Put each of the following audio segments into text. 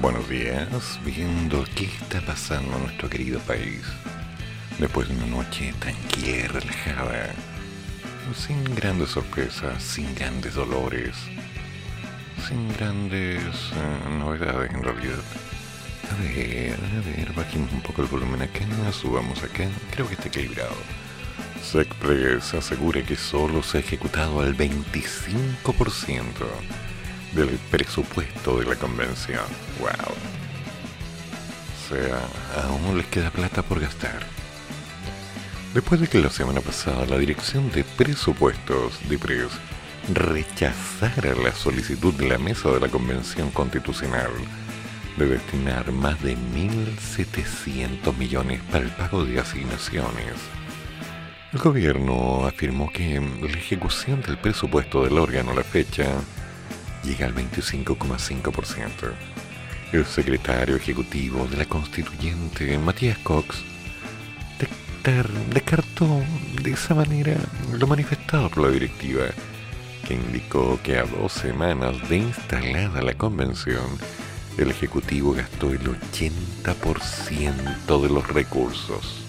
buenos días, viendo qué está pasando en nuestro querido país. Después de una noche tranquila y relajada, sin grandes sorpresas, sin grandes dolores, sin grandes eh, novedades en realidad. A ver, a ver, bajemos un poco el volumen acá, subamos acá, creo que está equilibrado. SECPRES asegura que solo se ha ejecutado el 25% del presupuesto de la convención. ¡Wow! O sea, aún les queda plata por gastar. Después de que la semana pasada la Dirección de Presupuestos de PRES rechazara la solicitud de la mesa de la Convención Constitucional de destinar más de 1.700 millones para el pago de asignaciones, el gobierno afirmó que la ejecución del presupuesto del órgano a la fecha llega al 25,5%. El secretario ejecutivo de la constituyente, Matías Cox, descartó de esa manera lo manifestado por la directiva, que indicó que a dos semanas de instalada la convención, el Ejecutivo gastó el 80% de los recursos.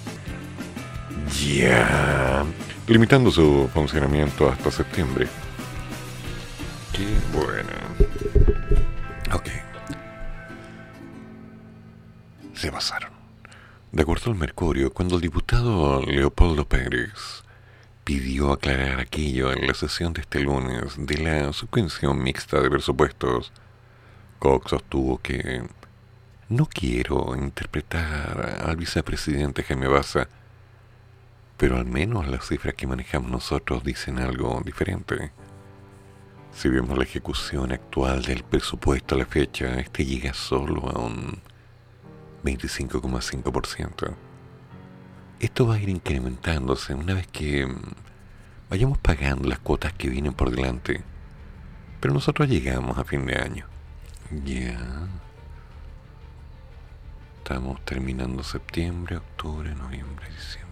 Ya. Limitando su funcionamiento hasta septiembre. Qué buena. Ok. Se pasaron. De acuerdo al Mercurio, cuando el diputado Leopoldo Pérez pidió aclarar aquello en la sesión de este lunes de la subvención mixta de presupuestos, Cox sostuvo que no quiero interpretar al vicepresidente Jaime Baza pero al menos las cifras que manejamos nosotros dicen algo diferente. Si vemos la ejecución actual del presupuesto a la fecha, este llega solo a un 25,5%. Esto va a ir incrementándose una vez que mm, vayamos pagando las cuotas que vienen por delante. Pero nosotros llegamos a fin de año. Ya. Estamos terminando septiembre, octubre, noviembre, diciembre.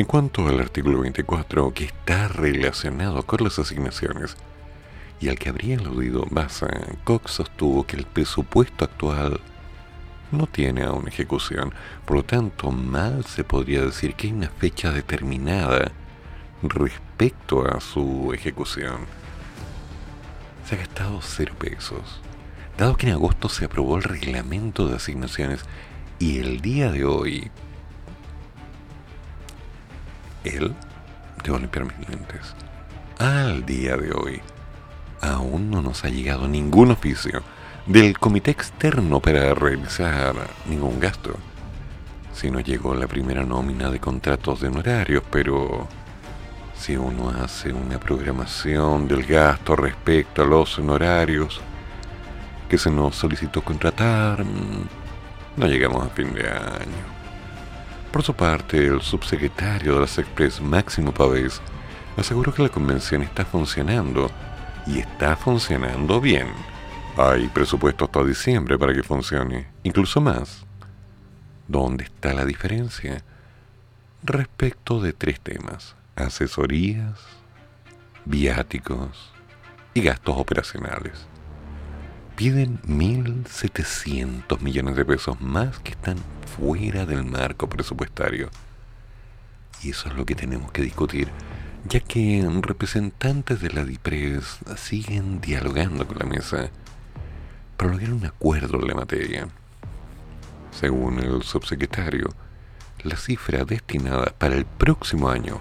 En cuanto al artículo 24, que está relacionado con las asignaciones, y al que habría aludido Baza, Cox sostuvo que el presupuesto actual no tiene aún ejecución, por lo tanto mal se podría decir que hay una fecha determinada respecto a su ejecución. Se ha gastado cero pesos. Dado que en agosto se aprobó el reglamento de asignaciones y el día de hoy él, debo limpiar mis lentes, al día de hoy, aún no nos ha llegado ningún oficio del comité externo para realizar ningún gasto. Si no llegó la primera nómina de contratos de honorarios, pero si uno hace una programación del gasto respecto a los honorarios que se nos solicitó contratar, mm, no llegamos a fin de año. Por su parte, el subsecretario de las Express, Máximo Pavés, aseguró que la convención está funcionando y está funcionando bien. Hay presupuesto hasta diciembre para que funcione, incluso más. ¿Dónde está la diferencia? Respecto de tres temas, asesorías, viáticos y gastos operacionales. Piden 1.700 millones de pesos más que están fuera del marco presupuestario. Y eso es lo que tenemos que discutir, ya que representantes de la DIPRES siguen dialogando con la mesa para lograr un acuerdo en la materia. Según el subsecretario, la cifra destinada para el próximo año,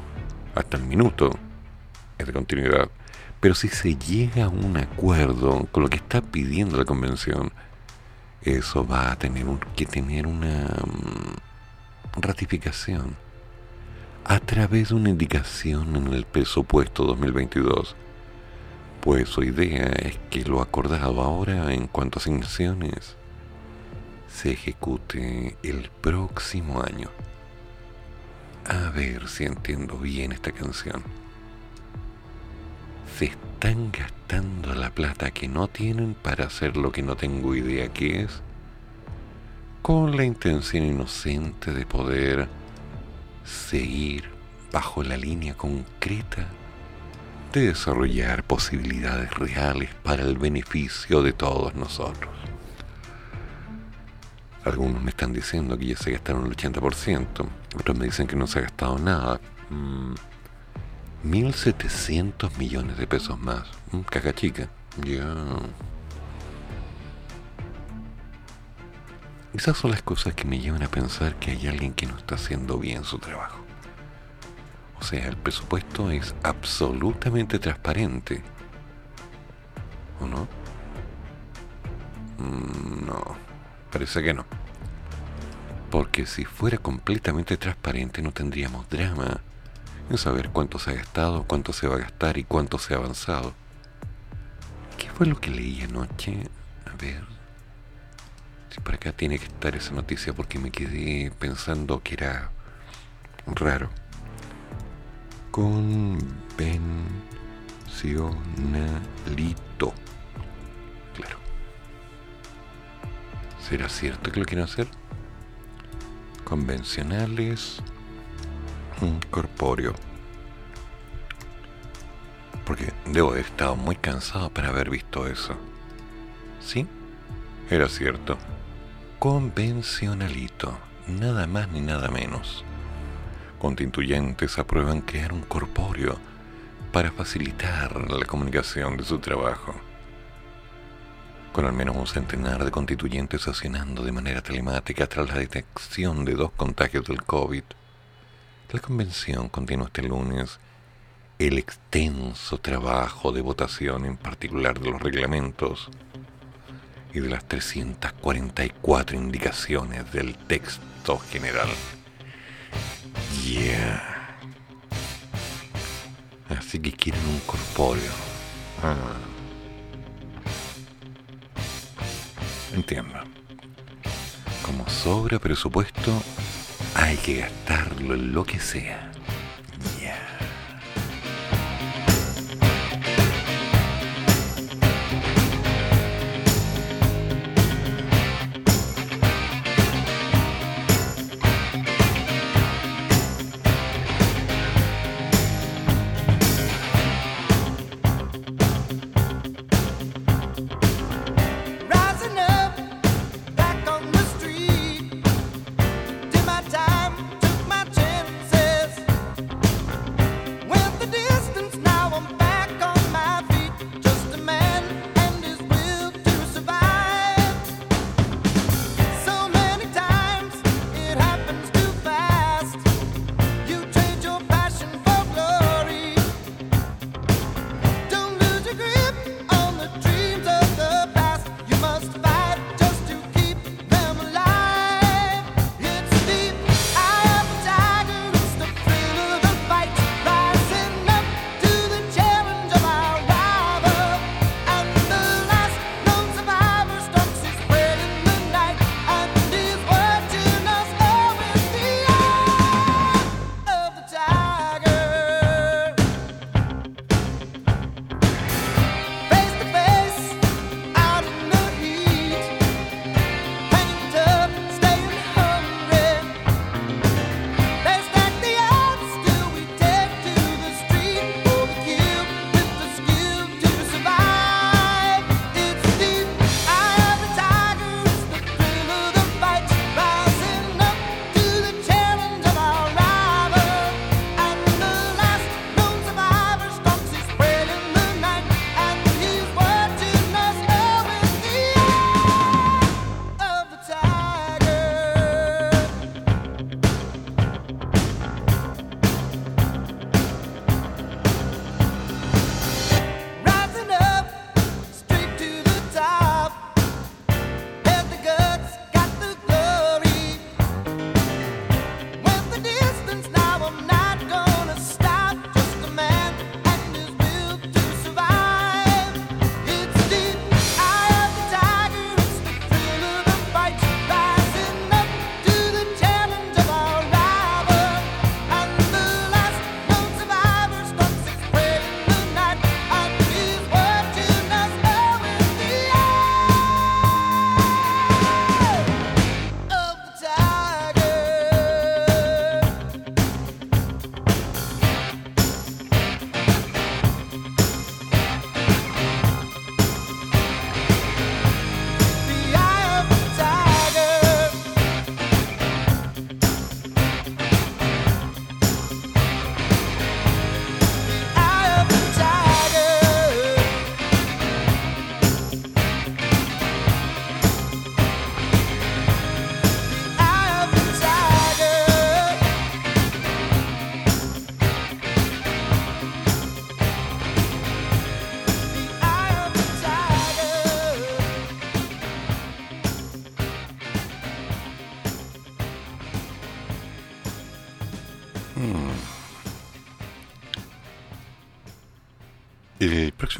hasta el minuto, es de continuidad. Pero si se llega a un acuerdo con lo que está pidiendo la convención, eso va a tener que tener una mm, ratificación a través de una indicación en el presupuesto 2022. Pues su idea es que lo acordado ahora en cuanto a asignaciones se ejecute el próximo año. A ver si entiendo bien esta canción. Se están gastando la plata que no tienen para hacer lo que no tengo idea qué es, con la intención inocente de poder seguir bajo la línea concreta de desarrollar posibilidades reales para el beneficio de todos nosotros. Algunos me están diciendo que ya se gastaron el 80%, otros me dicen que no se ha gastado nada. 1.700 mm, millones de pesos más. Mm, caca chica. Ya. Esas son las cosas que me llevan a pensar que hay alguien que no está haciendo bien su trabajo. O sea, el presupuesto es absolutamente transparente. ¿O no? Mm, no. Parece que no. Porque si fuera completamente transparente no tendríamos drama en saber cuánto se ha gastado, cuánto se va a gastar y cuánto se ha avanzado. ¿Qué fue lo que leí anoche? A ver. Si para acá tiene que estar esa noticia porque me quedé pensando que era raro. Convencionalito. ¿Será cierto que lo quieren hacer? Convencionales. Corpóreo. Porque debo haber estado muy cansado para haber visto eso. ¿Sí? Era cierto. Convencionalito. Nada más ni nada menos. Constituyentes aprueban crear un corpóreo para facilitar la comunicación de su trabajo con al menos un centenar de constituyentes accionando de manera telemática tras la detección de dos contagios del COVID. La convención continúa este lunes el extenso trabajo de votación, en particular de los reglamentos y de las 344 indicaciones del texto general. Ya. Así que quieren un corpóreo. Ah. Entiendo. Como sobra presupuesto, hay que gastarlo en lo que sea.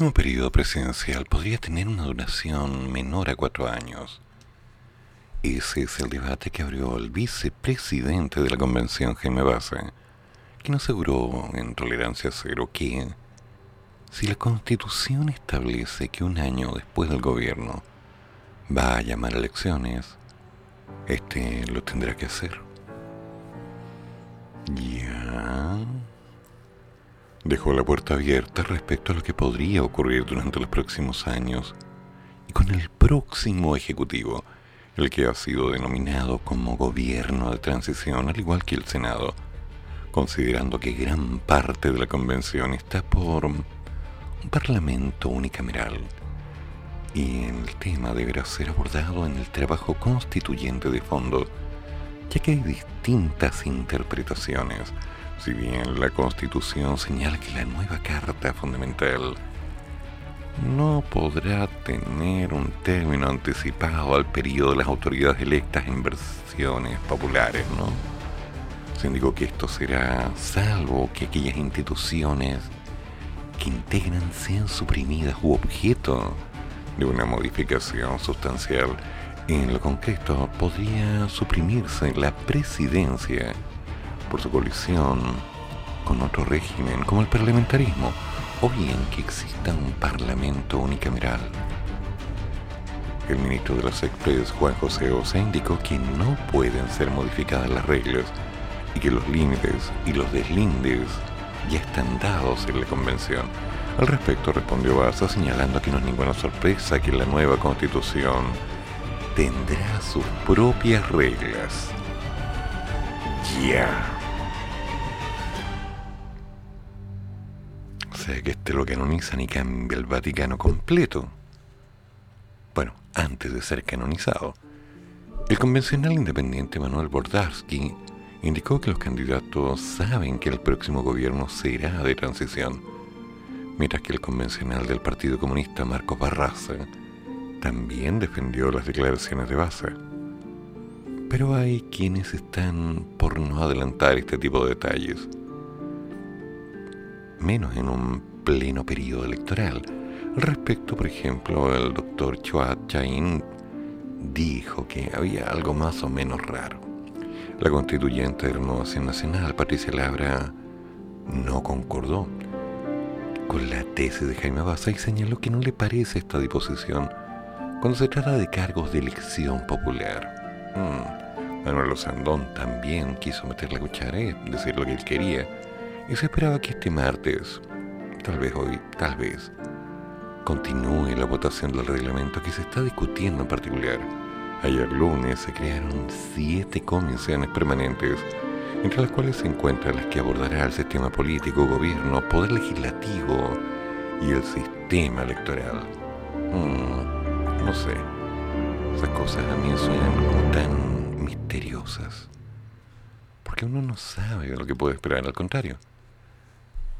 Próximo periodo presidencial podría tener una duración menor a cuatro años. Ese es el debate que abrió el vicepresidente de la convención, Jaime Baza, quien aseguró en Tolerancia Cero que si la constitución establece que un año después del gobierno va a llamar a elecciones, este lo tendrá que hacer. Ya. Dejó la puerta abierta respecto a lo que podría ocurrir durante los próximos años y con el próximo Ejecutivo, el que ha sido denominado como Gobierno de Transición, al igual que el Senado, considerando que gran parte de la Convención está por un Parlamento unicameral. Y el tema deberá ser abordado en el trabajo constituyente de fondo, ya que hay distintas interpretaciones si bien la Constitución señala que la nueva Carta Fundamental no podrá tener un término anticipado al periodo de las autoridades electas en versiones populares, ¿no? Se indicó que esto será salvo que aquellas instituciones que integran sean suprimidas u objeto de una modificación sustancial. En lo concreto, podría suprimirse la presidencia por su colisión con otro régimen como el parlamentarismo, o bien que exista un parlamento unicameral. El ministro de las Express, Juan José Osa, indicó que no pueden ser modificadas las reglas y que los límites y los deslindes ya están dados en la convención. Al respecto respondió Baza señalando que no es ninguna sorpresa que la nueva constitución tendrá sus propias reglas. Ya. Que este lo canonizan y cambia el Vaticano completo. Bueno, antes de ser canonizado. El convencional independiente Manuel Bordarsky indicó que los candidatos saben que el próximo gobierno será de transición, mientras que el convencional del Partido Comunista Marcos Barraza también defendió las declaraciones de Baza. Pero hay quienes están por no adelantar este tipo de detalles menos en un pleno periodo electoral. Al respecto, por ejemplo, el doctor Chua Chain dijo que había algo más o menos raro. La constituyente de Renovación Nacional, Patricia Labra, no concordó con la tesis de Jaime Baza y señaló que no le parece esta disposición cuando se trata de cargos de elección popular. Mm. Manuel Osandón también quiso meter la cuchara decir lo que él quería y se esperaba que este martes, tal vez hoy, tal vez, continúe la votación del reglamento que se está discutiendo en particular. Ayer lunes se crearon siete comisiones permanentes, entre las cuales se encuentran las que abordará el sistema político, gobierno, poder legislativo y el sistema electoral. Hmm, no sé, esas cosas a mí suenan como tan misteriosas, porque uno no sabe lo que puede esperar, al contrario.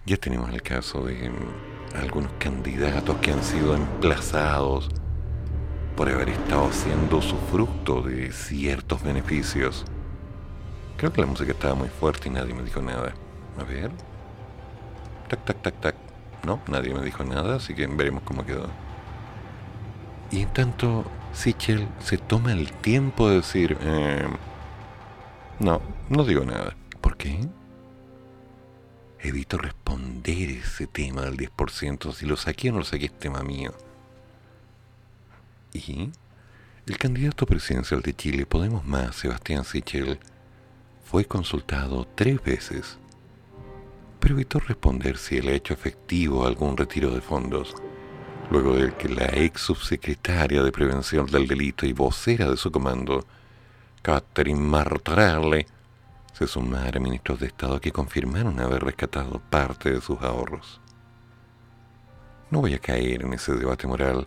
Ya tenemos el caso de mm, algunos candidatos que han sido emplazados por haber estado haciendo su fruto de ciertos beneficios. Creo que la música estaba muy fuerte y nadie me dijo nada. A ver. Tac, tac, tac, tac. No, nadie me dijo nada, así que veremos cómo quedó. Y en tanto, Sichel se toma el tiempo de decir, eh, no, no digo nada. ¿Por qué? Evito responder ese tema del 10%, si lo saqué o no lo saqué es tema mío. Y el candidato presidencial de Chile, Podemos Más, Sebastián Sichel, fue consultado tres veces, pero evitó responder si él ha hecho efectivo algún retiro de fondos, luego de que la ex subsecretaria de Prevención del Delito y vocera de su comando, Catherine Martrelle, se sumar a ministros de Estado que confirmaron haber rescatado parte de sus ahorros. No voy a caer en ese debate moral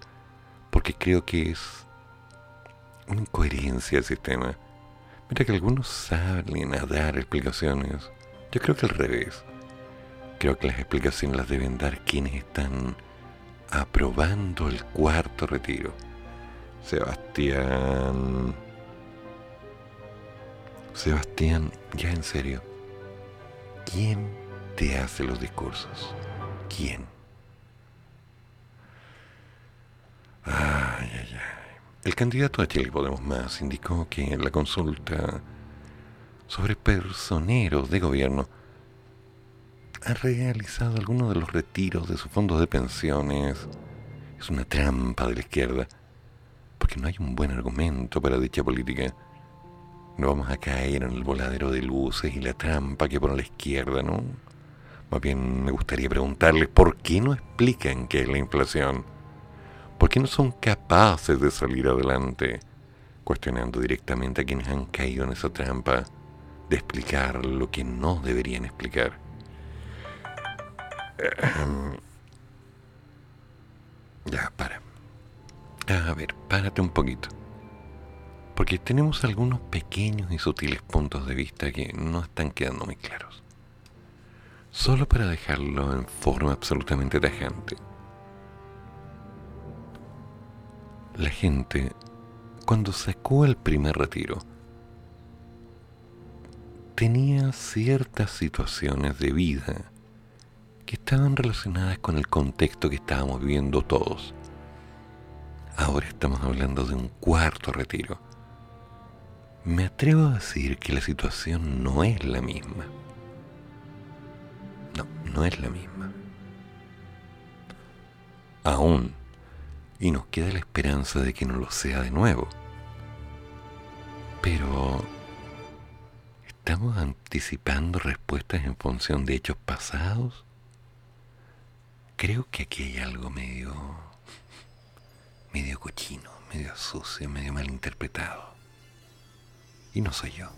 porque creo que es una incoherencia el sistema. Mira que algunos salen a dar explicaciones. Yo creo que al revés. Creo que las explicaciones las deben dar quienes están aprobando el cuarto retiro. Sebastián Sebastián, ya en serio, ¿quién te hace los discursos? ¿Quién? Ay, ay, ay. El candidato a Chile Podemos Más indicó que en la consulta sobre personeros de gobierno ha realizado algunos de los retiros de sus fondos de pensiones. Es una trampa de la izquierda, porque no hay un buen argumento para dicha política. No vamos a caer en el voladero de luces y la trampa que pone la izquierda, ¿no? Más bien me gustaría preguntarles por qué no explican qué es la inflación. ¿Por qué no son capaces de salir adelante? Cuestionando directamente a quienes han caído en esa trampa de explicar lo que no deberían explicar. Ya, para. A ver, párate un poquito. Porque tenemos algunos pequeños y sutiles puntos de vista que no están quedando muy claros. Solo para dejarlo en forma absolutamente tajante. La gente, cuando sacó el primer retiro, tenía ciertas situaciones de vida que estaban relacionadas con el contexto que estábamos viviendo todos. Ahora estamos hablando de un cuarto retiro. Me atrevo a decir que la situación no es la misma. No, no es la misma. Aún, y nos queda la esperanza de que no lo sea de nuevo. Pero ¿Estamos anticipando respuestas en función de hechos pasados? Creo que aquí hay algo medio. medio cochino, medio sucio, medio mal interpretado. Y no soy yo.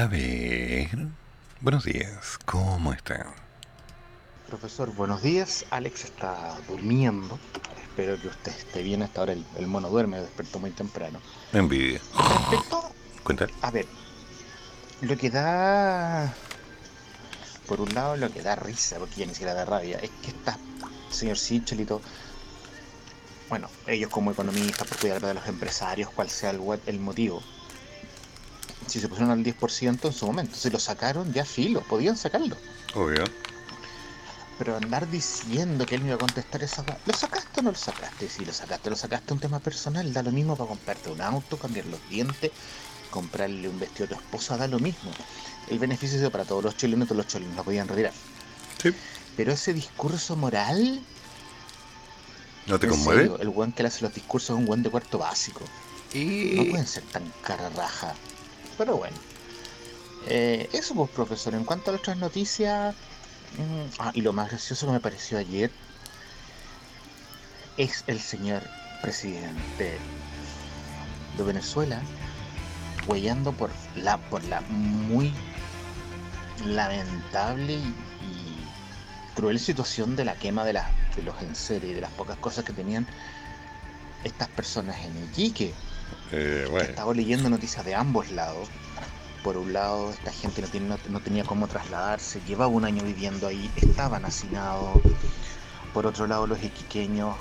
A ver. Buenos días, ¿cómo están? Profesor, buenos días. Alex está durmiendo. Espero que usted esté bien hasta ahora. El, mono duerme, despertó muy temprano. Envidia. Respecto. Cuéntale. A ver, lo que da. Por un lado, lo que da risa, porque ya ni siquiera da rabia, es que está, señor Sichelito. Bueno, ellos como economistas, por cuidar de los empresarios, cual sea el, el motivo, si se pusieron al 10% en su momento, si lo sacaron, ya filo, podían sacarlo. Obvio. Pero andar diciendo que él me iba a contestar esa... ¿Lo sacaste o no lo sacaste? Si lo sacaste, lo sacaste un tema personal, da lo mismo para comprarte un auto, cambiar los dientes, comprarle un vestido a tu esposa, da lo mismo. El beneficio es para todos los chilenos, todos los chilenos lo podían retirar. Sí. Pero ese discurso moral... ¿No te conmueve? el buen que le hace los discursos es un buen de cuarto básico. Y... No pueden ser tan cara raja. Pero bueno. Eh, eso pues profesor, en cuanto a otras noticias, Mm, ah, y lo más gracioso que me pareció ayer es el señor presidente de Venezuela huellando por la, por la muy lamentable y, cruel situación de la quema de, de los enseres y de las pocas cosas que tenían estas personas en Iquique. Eh, bueno. Estaba leyendo noticias de ambos lados por un lado, esta gente no, no, tenía cómo trasladarse, llevaba un año viviendo ahí, estaban hacinados. Por otro lado, los iquiqueños,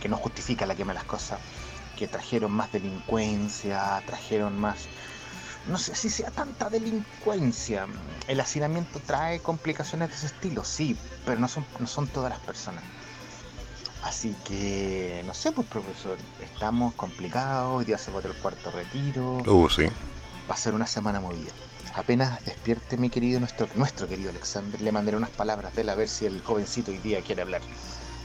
que no justifica la quema de las cosas, que trajeron más delincuencia, trajeron más... No sé si sea tanta delincuencia. El hacinamiento trae complicaciones de ese estilo, sí, pero no son, no son todas las personas. Así que, no sé, pues profesor, estamos complicados, hoy día se vota el cuarto retiro. Uh, sí va a ser una semana movida. Apenas despierte mi querido, nuestro, nuestro querido Alexander, le mandaré unas palabras de él a ver si el jovencito hoy día quiere hablar.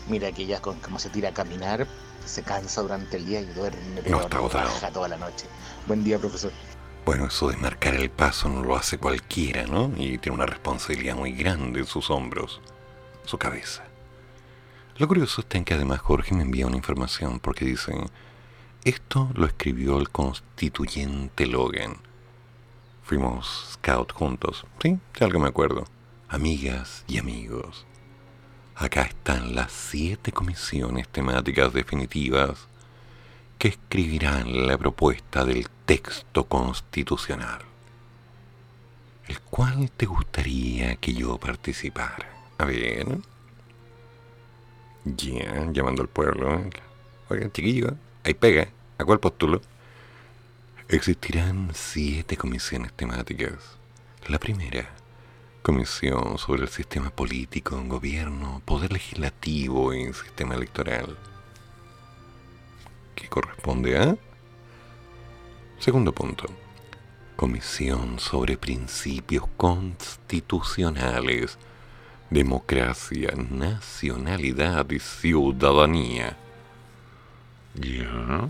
Mira que ya con como se tira a caminar, se cansa durante el día y duerme no está toda la noche. Buen día, profesor. Bueno, eso de marcar el paso no lo hace cualquiera, ¿no? Y tiene una responsabilidad muy grande en sus hombros, su cabeza. Lo curioso está en que además Jorge me envía una información porque dice, esto lo escribió el constituyente Logan Fuimos scout juntos, ¿sí? Si algo me acuerdo. Amigas y amigos. Acá están las siete comisiones temáticas definitivas que escribirán la propuesta del texto constitucional. ¿El cual te gustaría que yo participara? A ver. Ya, llamando al pueblo. Oigan, chiquillo, ahí pega. ¿A cuál postulo? Existirán siete comisiones temáticas. La primera, comisión sobre el sistema político, gobierno, poder legislativo y sistema electoral. ¿Qué corresponde a? Segundo punto, comisión sobre principios constitucionales, democracia, nacionalidad y ciudadanía. ¿Ya?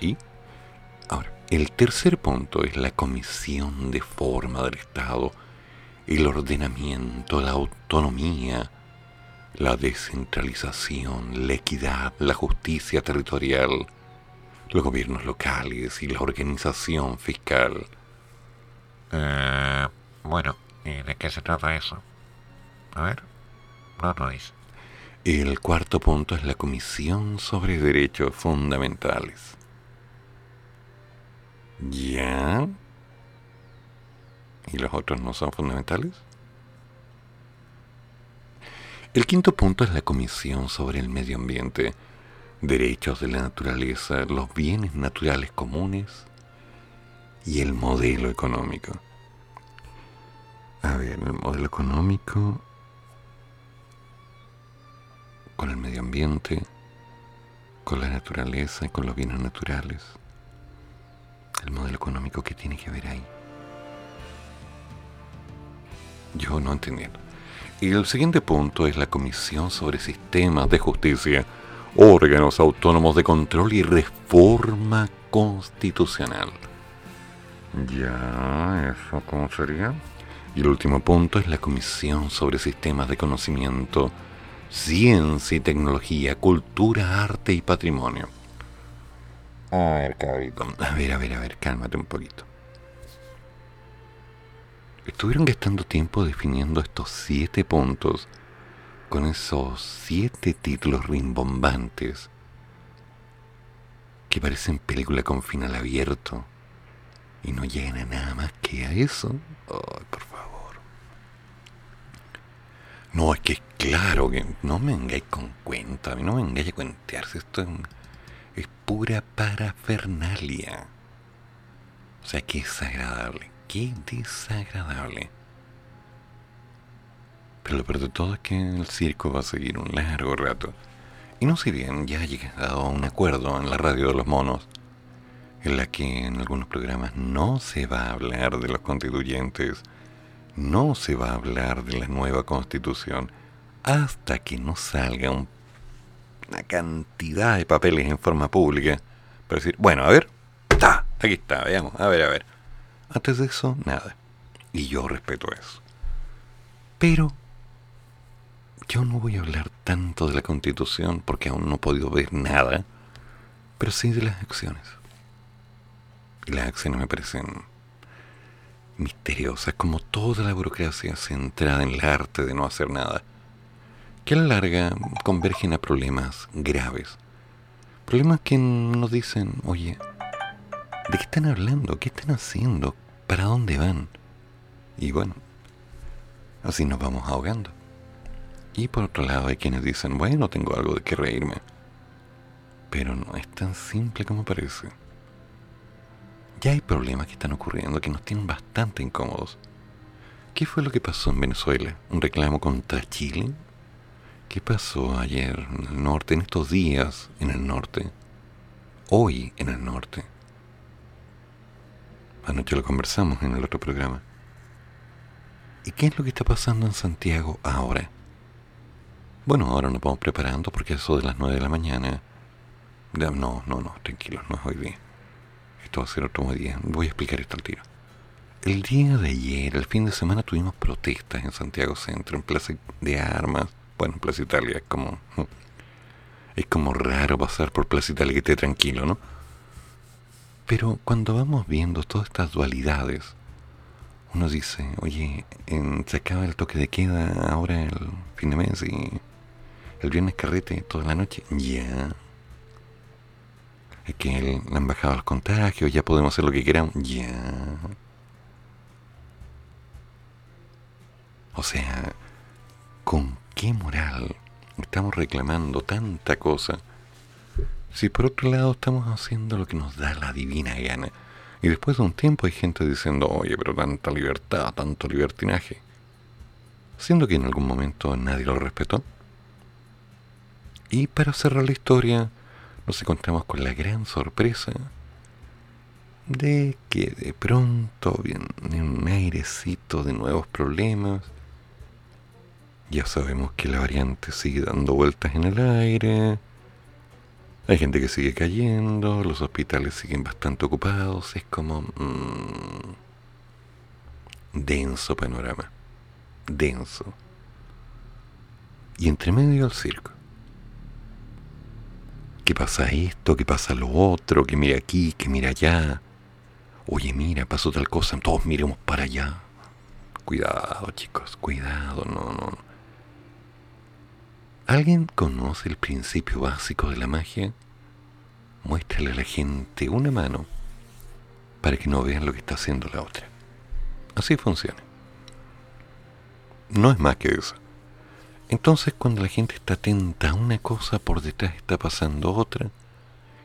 Y ahora, el tercer punto es la comisión de forma del Estado, el ordenamiento, la autonomía, la descentralización, la equidad, la justicia territorial, los gobiernos locales y la organización fiscal. Eh, bueno, ¿y de qué se trata eso? A ver, no lo dice. El cuarto punto es la Comisión sobre Derechos Fundamentales. Ya. ¿Y los otros no son fundamentales? El quinto punto es la Comisión sobre el Medio Ambiente, Derechos de la Naturaleza, los bienes naturales comunes y el modelo económico. A ver, el modelo económico con el medio ambiente, con la naturaleza y con los bienes naturales el modelo económico que tiene que ver ahí. Yo no entiendo. Y el siguiente punto es la Comisión sobre Sistemas de Justicia, órganos autónomos de control y reforma constitucional. Ya, ¿eso cómo sería? Y el último punto es la Comisión sobre Sistemas de Conocimiento, Ciencia y Tecnología, Cultura, Arte y Patrimonio. A ver, cabrito. A ver, a ver, a ver, cálmate un poquito. estuvieron gastando tiempo definiendo estos siete puntos con esos siete títulos rimbombantes que parecen película con final abierto y no llegan a nada más que a eso. por favor. No, es que claro que no me vengáis con cuenta, a mí no me vengáis a cuentearse, esto es, es pura parafernalia. O sea, qué desagradable, qué desagradable. Pero lo peor de todo es que el circo va a seguir un largo rato. Y no si bien ya ha llegado a un acuerdo en la radio de los monos, en la que en algunos programas no se va a hablar de los constituyentes, no se va a hablar de la nueva constitución, hasta que no salga una cantidad de papeles en forma pública para decir, bueno, a ver, está, aquí está, veamos, a ver, a ver. Antes de eso, nada. Y yo respeto eso. Pero yo no voy a hablar tanto de la constitución porque aún no he podido ver nada, pero sí de las acciones. Y las acciones me parecen misteriosas, como toda la burocracia centrada en el arte de no hacer nada, que a la larga convergen a problemas graves. Problemas que nos dicen, oye, ¿de qué están hablando? ¿Qué están haciendo? ¿Para dónde van? Y bueno, así nos vamos ahogando. Y por otro lado hay quienes dicen, bueno, tengo algo de qué reírme. Pero no es tan simple como parece. Ya hay problemas que están ocurriendo que nos tienen bastante incómodos. ¿Qué fue lo que pasó en Venezuela? ¿Un reclamo contra Chile? ¿Qué pasó ayer en el norte, en estos días en el norte? Hoy en el norte. Anoche lo conversamos en el otro programa. ¿Y qué es lo que está pasando en Santiago ahora? Bueno, ahora nos vamos preparando porque eso de las 9 de la mañana. No, no, no, tranquilos, no es hoy día. Esto va a ser otro día. Voy a explicar esto al tiro. El día de ayer, el fin de semana, tuvimos protestas en Santiago Centro, en Plaza de Armas. Bueno, en Plaza Italia es como. Es como raro pasar por Plaza Italia que esté tranquilo, ¿no? Pero cuando vamos viendo todas estas dualidades, uno dice, oye, se acaba el toque de queda ahora el fin de mes y el viernes carrete toda la noche, ya. Es que le han bajado los contagios, ya podemos hacer lo que queramos, ya. O sea, ¿con qué moral estamos reclamando tanta cosa? Si por otro lado estamos haciendo lo que nos da la divina gana. Y después de un tiempo hay gente diciendo, oye, pero tanta libertad, tanto libertinaje. Siendo que en algún momento nadie lo respetó. Y para cerrar la historia, nos encontramos con la gran sorpresa de que de pronto viene un airecito de nuevos problemas. Ya sabemos que la variante sigue dando vueltas en el aire. Hay gente que sigue cayendo, los hospitales siguen bastante ocupados. Es como... Mmm, denso panorama. Denso. Y entre medio el circo que pasa esto, que pasa lo otro, que mira aquí, que mira allá. Oye, mira, pasó tal cosa, todos miremos para allá. Cuidado, chicos, cuidado, no, no. ¿Alguien conoce el principio básico de la magia? Muéstrale a la gente una mano para que no vean lo que está haciendo la otra. Así funciona. No es más que eso. Entonces cuando la gente está atenta a una cosa, por detrás está pasando otra,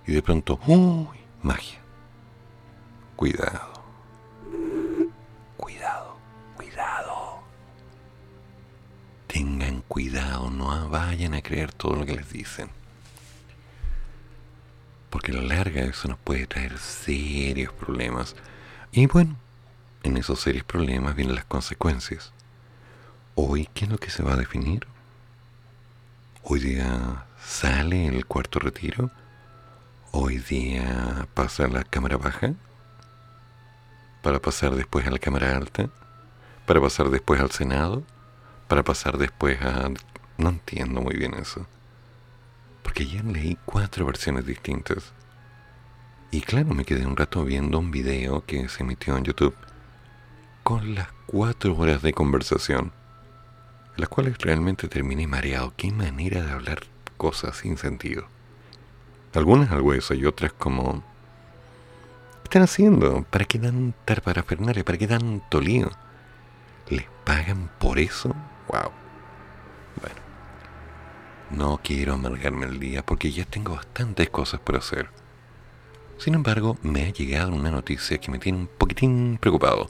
y de pronto, ¡uy! Magia. Cuidado. Cuidado, cuidado. Tengan cuidado, no vayan a creer todo lo que les dicen. Porque a la larga eso nos puede traer serios problemas. Y bueno, en esos serios problemas vienen las consecuencias. Hoy, ¿qué es lo que se va a definir? Hoy día sale el cuarto retiro. Hoy día pasa la cámara baja. Para pasar después a la cámara alta. Para pasar después al Senado. Para pasar después a... No entiendo muy bien eso. Porque ya leí cuatro versiones distintas. Y claro, me quedé un rato viendo un video que se emitió en YouTube con las cuatro horas de conversación, las cuales realmente terminé mareado. Qué manera de hablar cosas sin sentido. Algunas al hueso y otras como... ¿Qué están haciendo? ¿Para qué tanta parafernalia? ¿Para qué tanto lío? ¿Les pagan por eso? ¡Wow! Bueno, no quiero amargarme el día porque ya tengo bastantes cosas por hacer. Sin embargo, me ha llegado una noticia que me tiene un poquitín preocupado.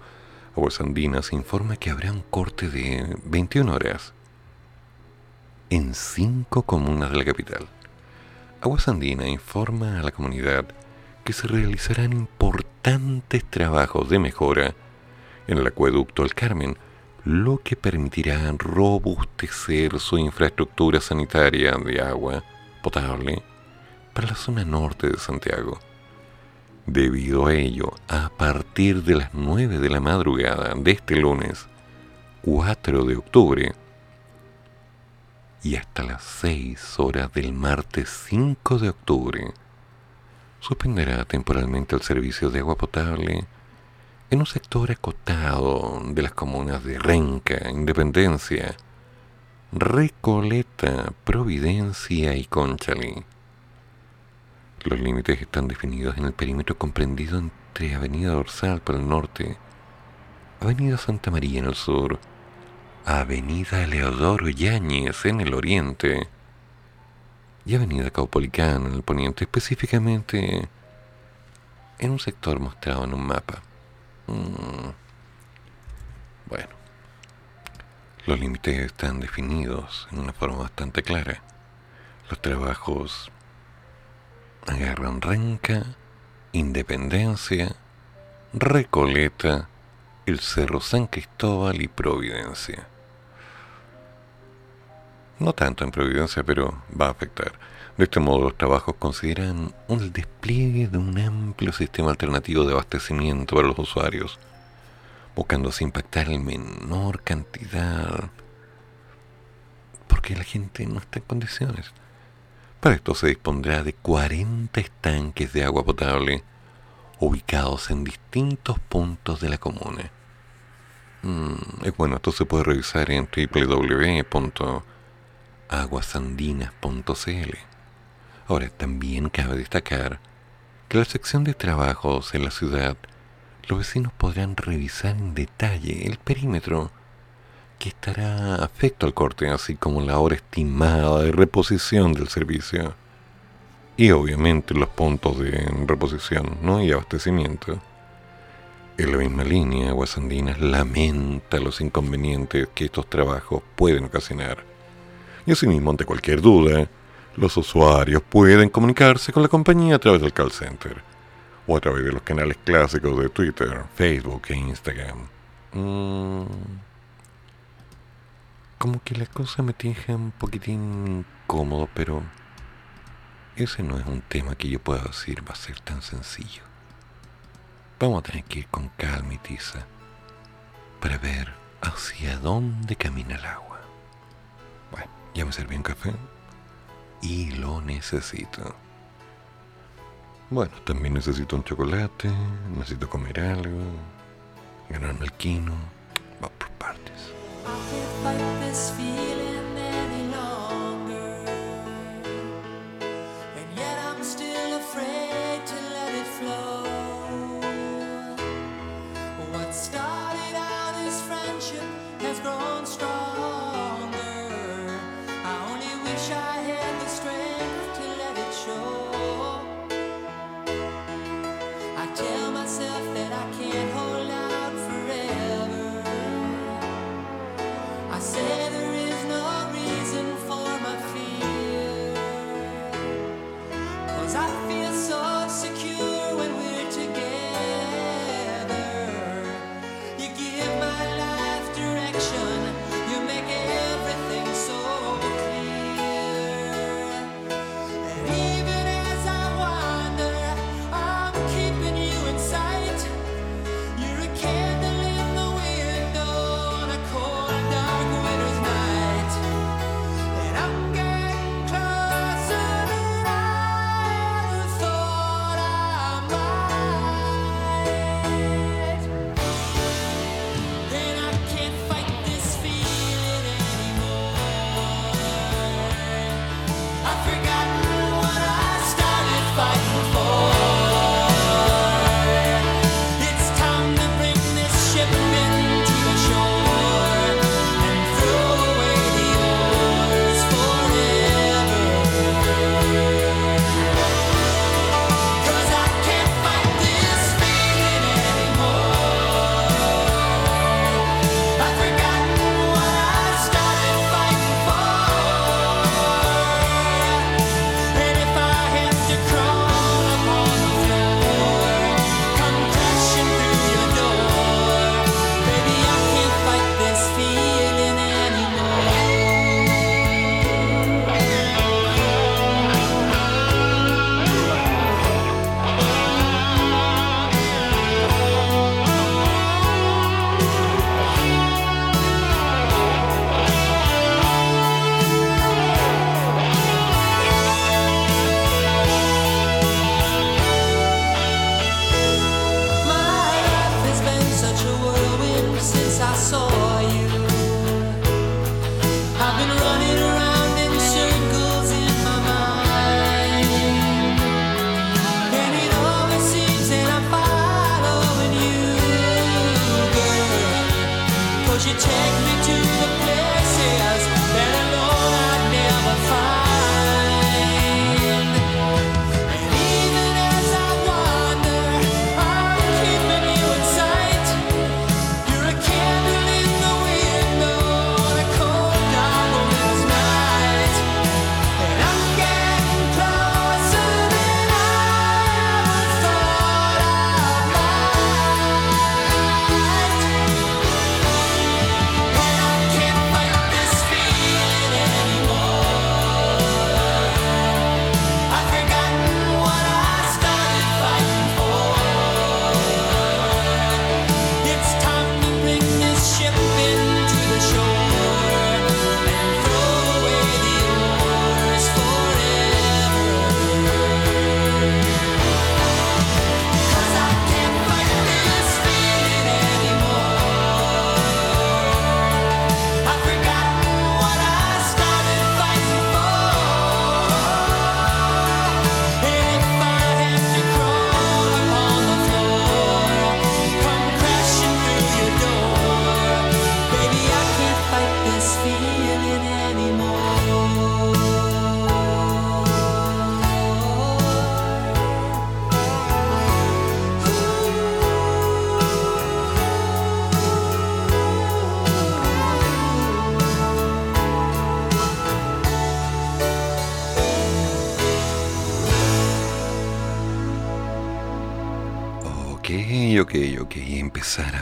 Aguas Andinas informa que habrá un corte de 21 horas en cinco comunas de la capital. Aguas Andina informa a la comunidad que se realizarán importantes trabajos de mejora en el acueducto El Carmen, lo que permitirá robustecer su infraestructura sanitaria de agua potable para la zona norte de Santiago. Debido a ello, a partir de las 9 de la madrugada de este lunes 4 de octubre y hasta las 6 horas del martes 5 de octubre, suspenderá temporalmente el servicio de agua potable en un sector acotado de las comunas de Renca, Independencia, Recoleta, Providencia y Conchalí. Los límites están definidos en el perímetro comprendido entre Avenida Dorsal por el norte, Avenida Santa María en el sur, Avenida Leodoro Yáñez en el oriente y Avenida Caupolicán en el poniente, específicamente en un sector mostrado en un mapa. Mm. Bueno, los límites están definidos en una forma bastante clara. Los trabajos agarran Renca, Independencia, Recoleta, el Cerro San Cristóbal y Providencia. No tanto en Providencia, pero va a afectar. De este modo, los trabajos consideran un despliegue de un amplio sistema alternativo de abastecimiento para los usuarios, buscando así impactar en menor cantidad, porque la gente no está en condiciones. Para esto se dispondrá de 40 estanques de agua potable ubicados en distintos puntos de la comuna. Mm, bueno, esto se puede revisar en www.aguasandinas.cl. Ahora, también cabe destacar que la sección de trabajos en la ciudad, los vecinos podrán revisar en detalle el perímetro que estará afecto al corte, así como la hora estimada de reposición del servicio. Y obviamente los puntos de reposición ¿no? y abastecimiento. En la misma línea, Aguas Andinas lamenta los inconvenientes que estos trabajos pueden ocasionar. Y asimismo, ante cualquier duda, los usuarios pueden comunicarse con la compañía a través del call center o a través de los canales clásicos de Twitter, Facebook e Instagram. Mm como que la cosa me deja un poquitín incómodo, pero ese no es un tema que yo pueda decir va a ser tan sencillo. Vamos a tener que ir con calma y tiza para ver hacia dónde camina el agua. Bueno, ya me serví un café y lo necesito. Bueno, también necesito un chocolate, necesito comer algo, ganarme el quino. Va por partes. I can't fight this feeling.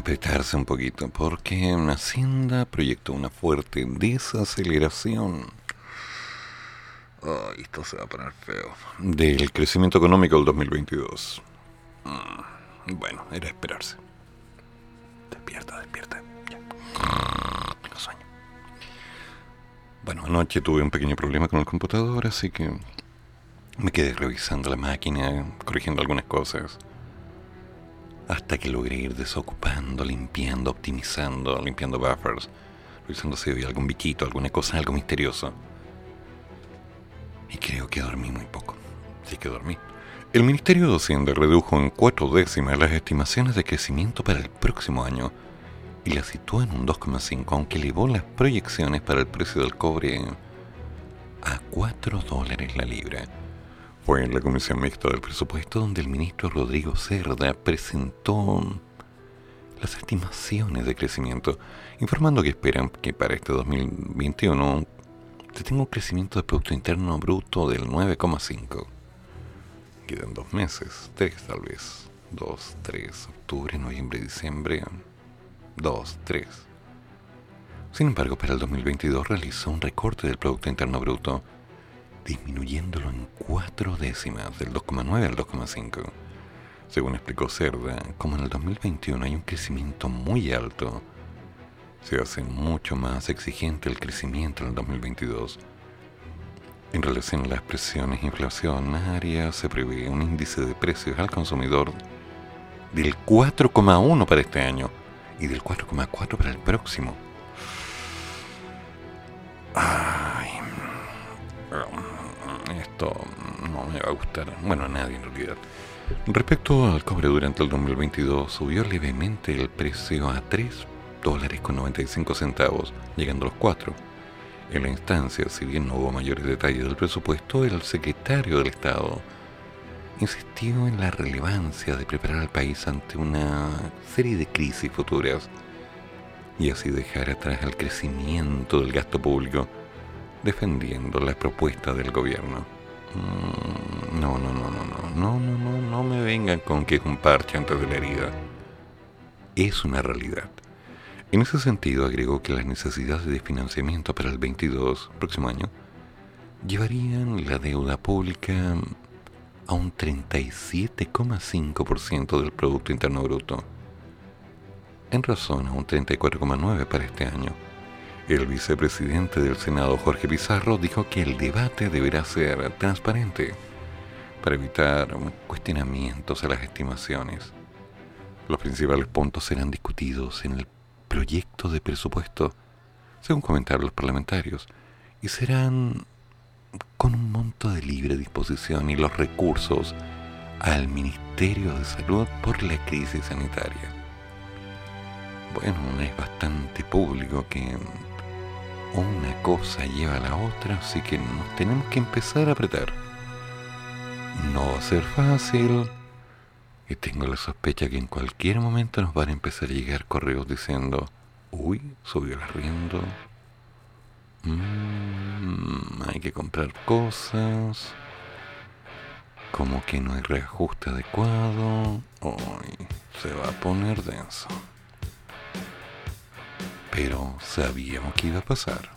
Apretarse un poquito, porque Hacienda proyectó una fuerte desaceleración. Ay, esto se va a poner feo. Del crecimiento económico del 2022. Mm, bueno, era esperarse. Despierta, despierta. Ya. Tengo sueño. Bueno, anoche tuve un pequeño problema con el computador, así que me quedé revisando la máquina, corrigiendo algunas cosas hasta que logré ir desocupando, limpiando, optimizando, limpiando buffers, revisando si había algún bichito, alguna cosa, algo misterioso. Y creo que dormí muy poco. Sí que dormí. El Ministerio de Hacienda redujo en cuatro décimas las estimaciones de crecimiento para el próximo año y la situó en un 2,5, aunque elevó las proyecciones para el precio del cobre a 4 dólares la libra fue en la Comisión Mixta del Presupuesto donde el ministro Rodrigo Cerda presentó las estimaciones de crecimiento, informando que esperan que para este 2021 se tenga un crecimiento del Producto Interno Bruto del 9,5. Quedan dos meses, tres tal vez. Dos, tres, octubre, noviembre, diciembre. Dos, tres. Sin embargo, para el 2022 realizó un recorte del Producto Interno Bruto disminuyéndolo en cuatro décimas, del 2,9 al 2,5. Según explicó Cerda, como en el 2021 hay un crecimiento muy alto, se hace mucho más exigente el crecimiento en el 2022. En relación a las presiones inflacionarias, se prevé un índice de precios al consumidor del 4,1 para este año y del 4,4 para el próximo. Ay, no me va a gustar, bueno, a nadie en realidad. Respecto al cobre durante el 2022, subió levemente el precio a 3 dólares con 95 centavos, llegando a los 4. En la instancia, si bien no hubo mayores detalles del presupuesto, el secretario del Estado insistió en la relevancia de preparar al país ante una serie de crisis futuras y así dejar atrás el crecimiento del gasto público defendiendo la propuesta del gobierno. Mm, no, no, no, no, no, no, no, no, no me vengan con que es un parche antes de la herida. Es una realidad. En ese sentido, agregó que las necesidades de financiamiento para el 22, próximo año, llevarían la deuda pública a un 37,5% del Producto Interno Bruto, en razón a un 34,9% para este año el vicepresidente del Senado, Jorge Pizarro, dijo que el debate deberá ser transparente para evitar cuestionamientos a las estimaciones. Los principales puntos serán discutidos en el proyecto de presupuesto, según comentaron los parlamentarios, y serán con un monto de libre disposición y los recursos al Ministerio de Salud por la crisis sanitaria. bueno, es bastante público que una cosa lleva a la otra, así que nos tenemos que empezar a apretar. No va a ser fácil. Y tengo la sospecha que en cualquier momento nos van a empezar a llegar correos diciendo, uy, subió el arriendo. Mm, hay que comprar cosas. Como que no hay reajuste adecuado. Uy, se va a poner denso. Pero sabíamos que iba a pasar.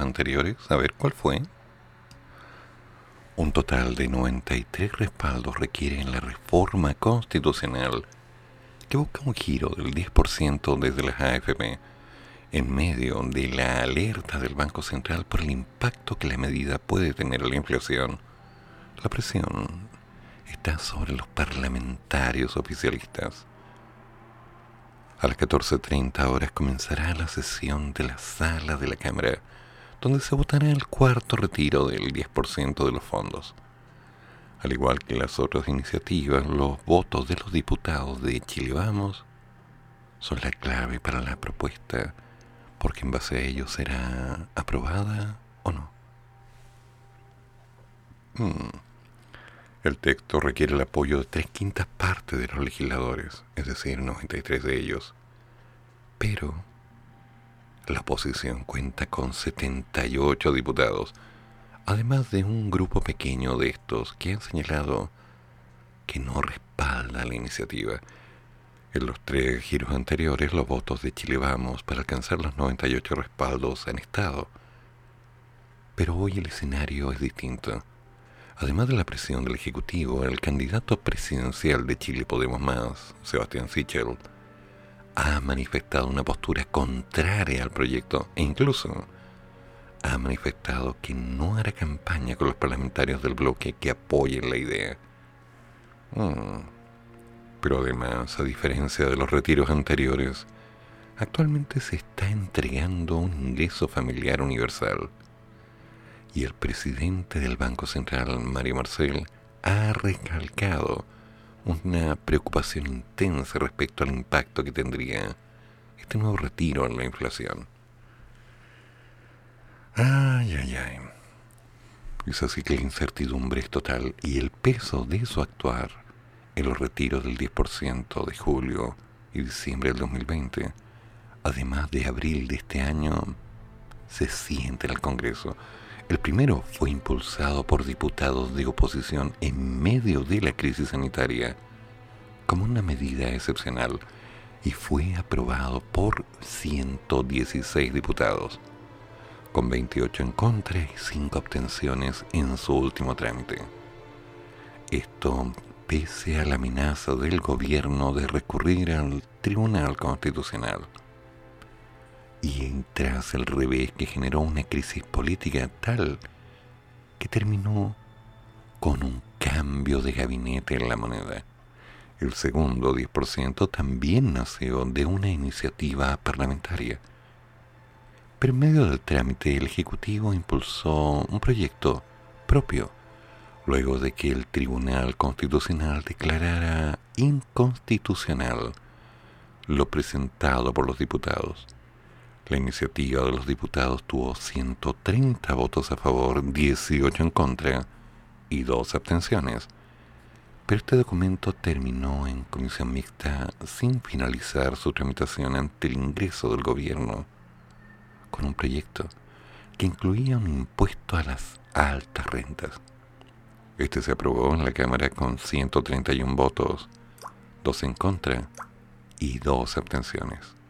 Anteriores? A ver, ¿cuál fue? Un total de 93 respaldos requieren la reforma constitucional que busca un giro del 10% desde las AFP en medio de la alerta del Banco Central por el impacto que la medida puede tener en la inflación. La presión está sobre los parlamentarios oficialistas. A las 14.30 horas comenzará la sesión de la sala de la Cámara, donde se votará el cuarto retiro del 10% de los fondos. Al igual que las otras iniciativas, los votos de los diputados de Chile Vamos son la clave para la propuesta, porque en base a ello será aprobada o no. Mm. El texto requiere el apoyo de tres quintas partes de los legisladores, es decir, 93 de ellos. Pero la oposición cuenta con 78 diputados, además de un grupo pequeño de estos que han señalado que no respaldan nada la iniciativa. En los tres giros anteriores, los votos de Chile Vamos para alcanzar los 98 respaldos han estado. Pero hoy el escenario es distinto. Además de la presión del Ejecutivo, el candidato presidencial de Chile Podemos Más, Sebastián Sichel, ha manifestado una postura contraria al proyecto e incluso ha manifestado que no hará campaña con los parlamentarios del bloque que apoyen la idea. Mm. Pero además, a diferencia de los retiros anteriores, actualmente se está entregando un ingreso familiar universal. Y el presidente del Banco Central, Mario Marcel, ha recalcado una preocupación intensa respecto al impacto que tendría este nuevo retiro en la inflación. Ay, ay, ay. Es así que la incertidumbre es total y el peso de su actuar en los retiros del 10% de julio y diciembre del 2020, además de abril de este año, se siente en el Congreso. El primero fue impulsado por diputados de oposición en medio de la crisis sanitaria como una medida excepcional y fue aprobado por 116 diputados con 28 en contra y 5 abstenciones en su último trámite. Esto pese a la amenaza del gobierno de recurrir al Tribunal Constitucional. Y tras el revés que generó una crisis política tal que terminó con un cambio de gabinete en la moneda. El segundo 10% también nació de una iniciativa parlamentaria en medio del trámite el Ejecutivo impulsó un proyecto propio, luego de que el Tribunal Constitucional declarara inconstitucional lo presentado por los diputados. La iniciativa de los diputados tuvo 130 votos a favor, 18 en contra y 2 abstenciones. Pero este documento terminó en comisión mixta sin finalizar su tramitación ante el ingreso del gobierno con un proyecto que incluía un impuesto a las altas rentas. Este se aprobó en la Cámara con 131 votos, dos en contra y dos abstenciones.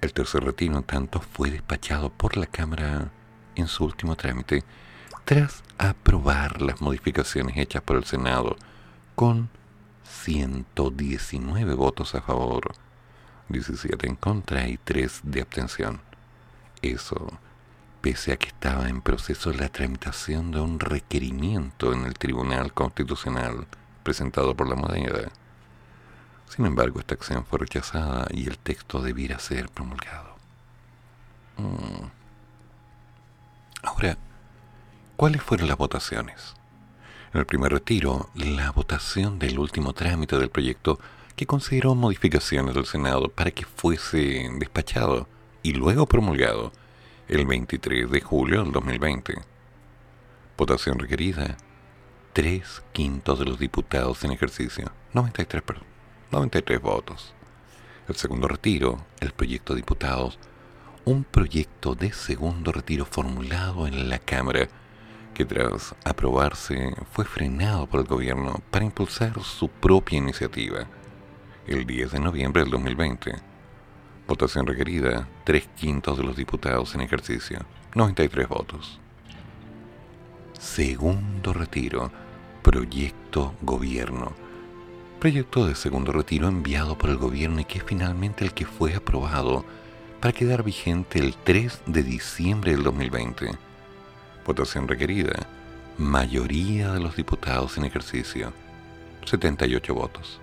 El tercer retiro, en tanto, fue despachado por la Cámara en su último trámite tras aprobar las modificaciones hechas por el Senado con 119 votos a favor, 17 en contra y 3 de abstención. Eso, pese a que estaba en proceso la tramitación de un requerimiento en el Tribunal Constitucional presentado por la moneda. Sin embargo, esta acción fue rechazada y el texto debiera ser promulgado. Mm. Ahora, ¿cuáles fueron las votaciones? En el primer retiro, la votación del último trámite del proyecto que consideró modificaciones del Senado para que fuese despachado y luego promulgado el 23 de julio del 2020. Votación requerida. Tres quintos de los diputados en ejercicio. 93, perdón, 93 votos. El segundo retiro, el proyecto de diputados, un proyecto de segundo retiro formulado en la Cámara que tras aprobarse fue frenado por el gobierno para impulsar su propia iniciativa el 10 de noviembre del 2020 Votación requerida, tres quintos de los diputados en ejercicio, 93 votos. Segundo retiro, proyecto gobierno. Proyecto de segundo retiro enviado por el gobierno y que es finalmente el que fue aprobado para quedar vigente el 3 de diciembre del 2020. Votación requerida, mayoría de los diputados en ejercicio, 78 votos.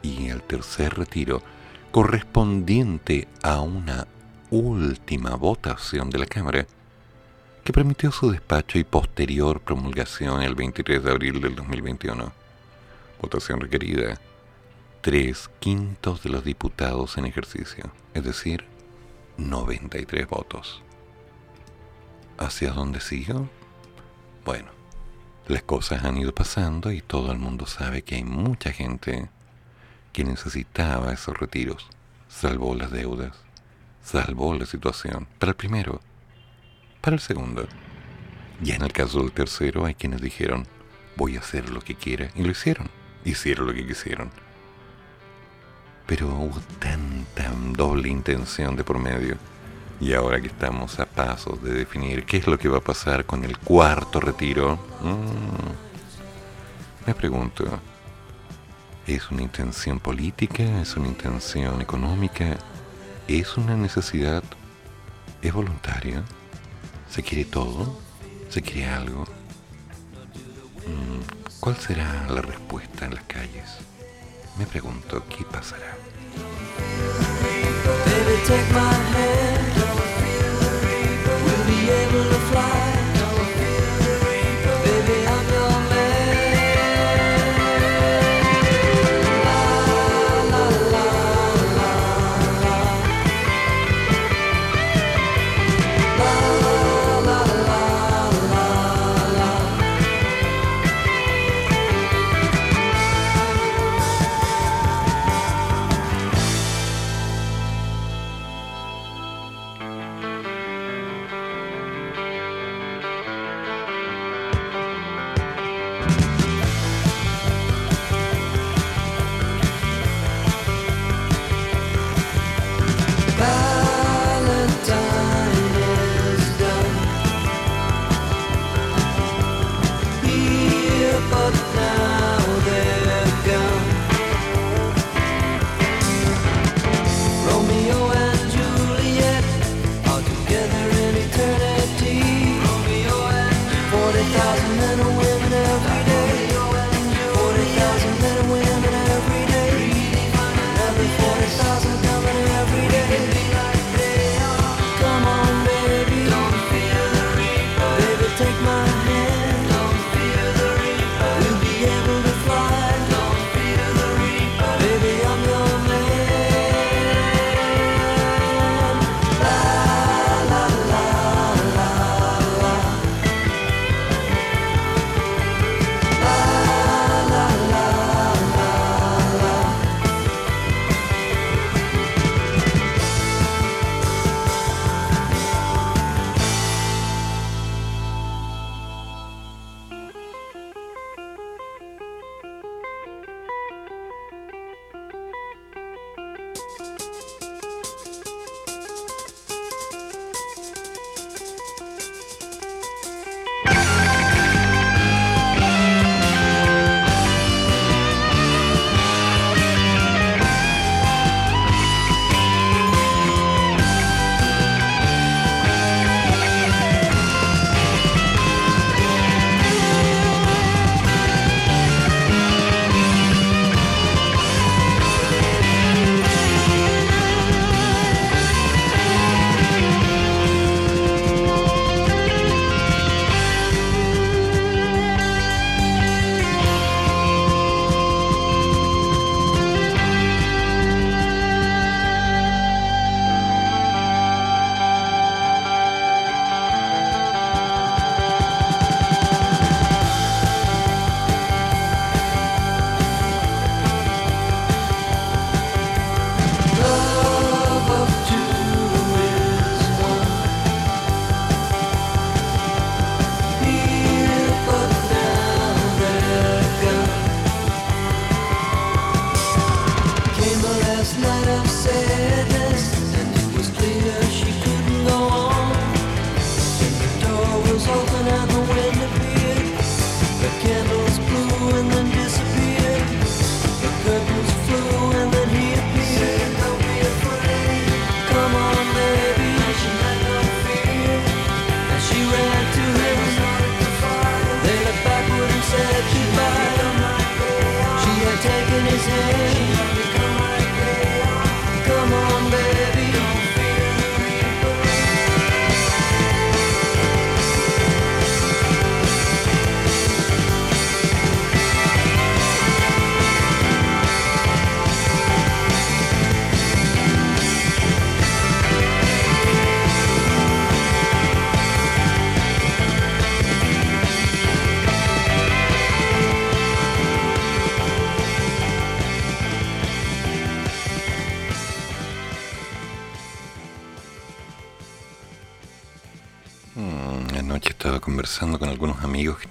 Y el tercer retiro, correspondiente a una última votación de la Cámara que permitió su despacho y posterior promulgación el 23 de abril del 2021. Votación requerida. Tres quintos de los diputados en ejercicio, es decir, 93 votos. ¿Hacia dónde siguió? Bueno, las cosas han ido pasando y todo el mundo sabe que hay mucha gente que necesitaba esos retiros. Salvó las deudas, salvó la situación. Para el primero, para el segundo. Ya en el caso del tercero hay quienes dijeron, voy a hacer lo que quiera, y lo hicieron hicieron lo que quisieron. Pero hubo tanta doble intención de por medio. Y ahora que estamos a pasos de definir qué es lo que va a pasar con el cuarto retiro, mm, me pregunto, ¿es una intención política? ¿Es una intención económica? ¿Es una necesidad? ¿Es voluntaria? ¿Se quiere todo? ¿Se quiere algo? Mm, ¿Cuál será la respuesta en las calles? Me pregunto, ¿qué pasará?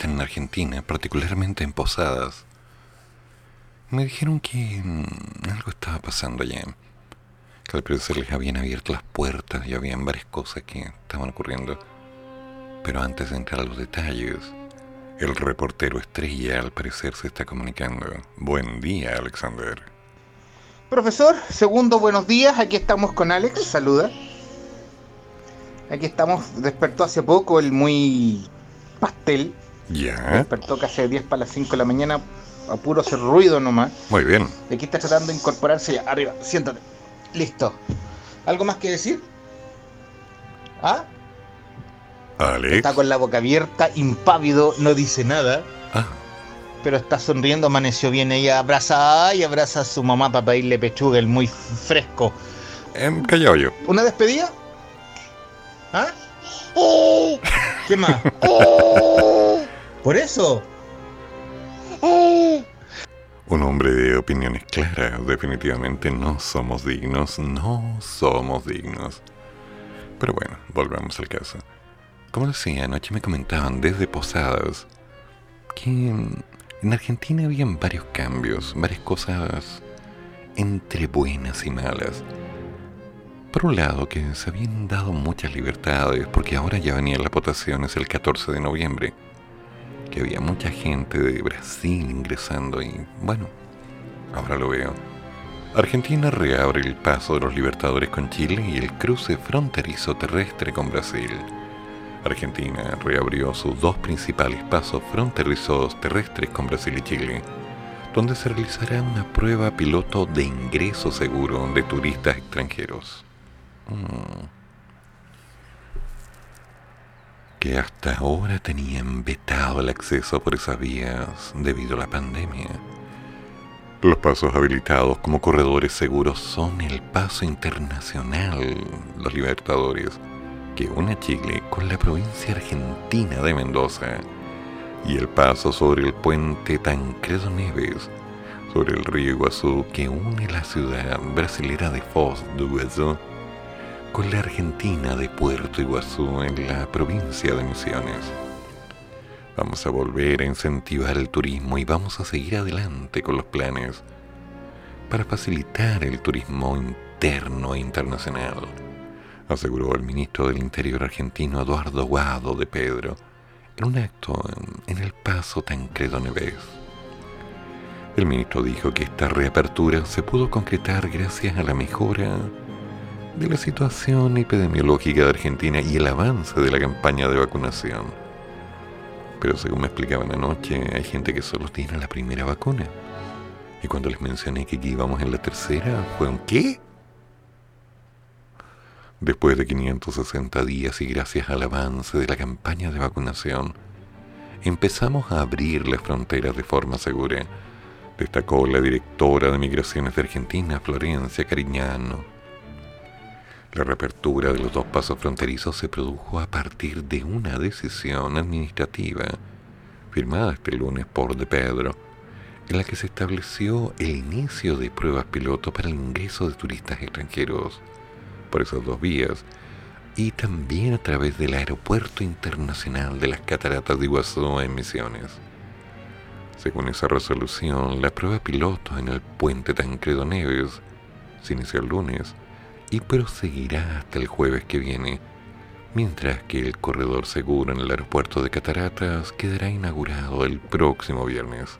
en Argentina, particularmente en Posadas, me dijeron que mm, algo estaba pasando allá. Que al parecer les habían abierto las puertas y habían varias cosas que estaban ocurriendo. Pero antes de entrar a los detalles, el reportero estrella al parecer se está comunicando. Buen día, Alexander. Profesor, segundo, buenos días. Aquí estamos con Alex. Saluda. Aquí estamos, despertó hace poco el muy pastel ya, Despertó casi a 10 para las 5 de la mañana. A puro hacer ruido nomás. muy bien. Y aquí está tratando de incorporarse ya. Arriba, siéntate. Listo. ¿Algo más que decir? ¿Ah? Alex. Está con la boca abierta, impávido, no dice nada. Ah, Pero está sonriendo, amaneció bien. Ella abraza y abraza a su mamá para pedirle pechuga, el muy fresco. em, callado yo. ¿Una despedida? ¿Ah? ¿Qué más? Por eso. Un hombre de opiniones claras, definitivamente no somos dignos, no somos dignos. Pero bueno, volvamos al caso. Como decía, anoche me comentaban desde Posadas que en Argentina habían varios cambios, varias cosas entre buenas y malas. Por un lado, que se habían dado muchas libertades, porque ahora ya venían las votaciones el 14 de noviembre que había mucha gente de Brasil ingresando y bueno, ahora lo veo. Argentina reabre el paso de los libertadores con Chile y el cruce fronterizo terrestre con Brasil. Argentina reabrió sus dos principales pasos fronterizos terrestres con Brasil y Chile, donde se realizará una prueba piloto de ingreso seguro de turistas extranjeros. Mm que hasta ahora tenían vetado el acceso por esas vías debido a la pandemia. Los pasos habilitados como corredores seguros son el paso internacional, los Libertadores, que une Chile con la provincia argentina de Mendoza, y el paso sobre el puente Tancredo Neves, sobre el río Iguazú que une la ciudad brasilera de Foz con la Argentina de Puerto Iguazú en la provincia de Misiones. Vamos a volver a incentivar el turismo y vamos a seguir adelante con los planes para facilitar el turismo interno e internacional, aseguró el ministro del Interior argentino Eduardo Guado de Pedro en un acto en, el Paso Tancredo Neves. El ministro dijo que esta reapertura se pudo concretar gracias a la mejora de la situación epidemiológica de Argentina y el avance de la campaña de vacunación. Pero según me explicaban anoche, hay gente que solo tiene la primera vacuna. Y cuando les mencioné que aquí íbamos en la tercera, fue un ¿qué? Después de 560 días y gracias al avance de la campaña de vacunación, empezamos a abrir las fronteras de forma segura, destacó la directora de Migraciones de Argentina, Florencia Cariñano. La reapertura de los dos pasos fronterizos se produjo a partir de una decisión administrativa firmada este lunes por De Pedro, en la que se estableció el inicio de pruebas piloto para el ingreso de turistas extranjeros por esas dos vías y también a través del Aeropuerto Internacional de las Cataratas de Iguazú en Misiones. Según esa resolución, la prueba piloto en el puente Tancredo Neves se inició el lunes y proseguirá hasta el jueves que viene, mientras que el corredor seguro en el aeropuerto de Cataratas quedará inaugurado el próximo viernes.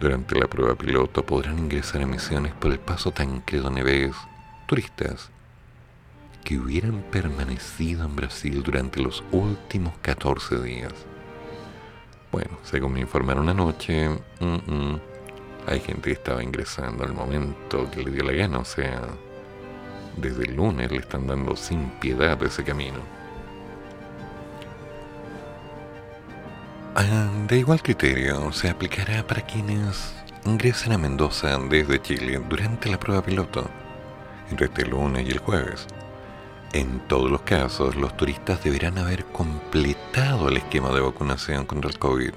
Durante la prueba piloto podrán ingresar a misiones por el paso Tancredo Neves turistas que hubieran permanecido en Brasil durante los últimos 14 días. Bueno, según me informaron anoche, mm, mm, hay gente que estaba ingresando al momento que le dio la gana, o sea, desde el lunes le están dando sin piedad ese camino. Ah, De igual criterio se aplicará para quienes ingresen a Mendoza desde Chile durante la prueba piloto, entre este lunes y el jueves. En todos los casos, los turistas deberán haber completado el esquema de vacunación contra el COVID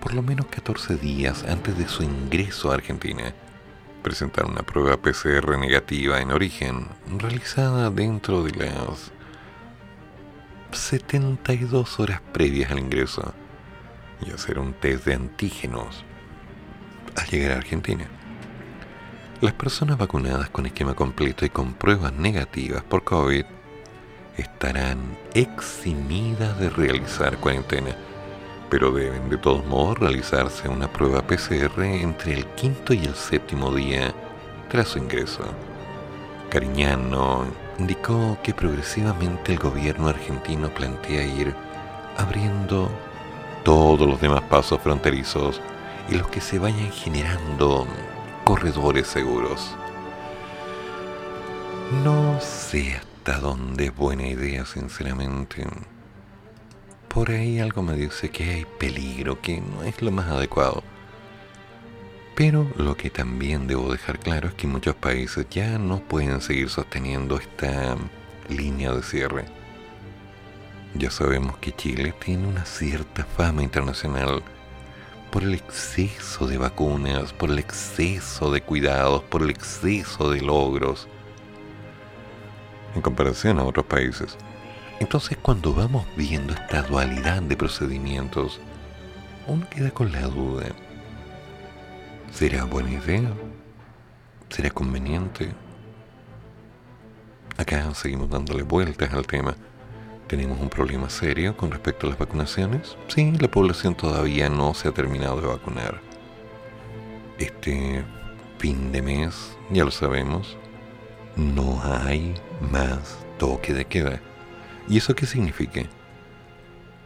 por lo menos 14 días antes de su ingreso a Argentina presentar una prueba PCR negativa en origen, realizada dentro de las 72 horas previas al ingreso, y hacer un test de antígenos. al llegar a Argentina. Las personas vacunadas con esquema completo y con pruebas negativas por COVID estarán eximidas de realizar cuarentena, pero deben de todos modos realizarse una prueba PCR entre el quinto y el séptimo día tras su ingreso. Cariñano indicó que progresivamente el gobierno argentino plantea ir abriendo todos los demás pasos fronterizos y los que se vayan generando corredores seguros. No sé hasta dónde es buena idea, sinceramente. Por ahí algo me dice que hay peligro, que no es lo más adecuado. Pero lo que también debo dejar claro es que muchos países ya no pueden seguir sosteniendo esta línea de cierre. Ya sabemos que Chile tiene una cierta fama internacional por el exceso de vacunas, por el exceso de cuidados, por el exceso de logros en comparación a otros países. Entonces cuando vamos viendo esta dualidad de procedimientos, uno queda con la duda. ¿Será buena idea? ¿Será conveniente? Acá seguimos dándole vueltas al tema. ¿Tenemos un problema serio con respecto a las vacunaciones? Sí, la población todavía no se ha terminado de vacunar. Este fin de mes, ya lo sabemos, no hay más toque de queda. ¿Y eso qué significa?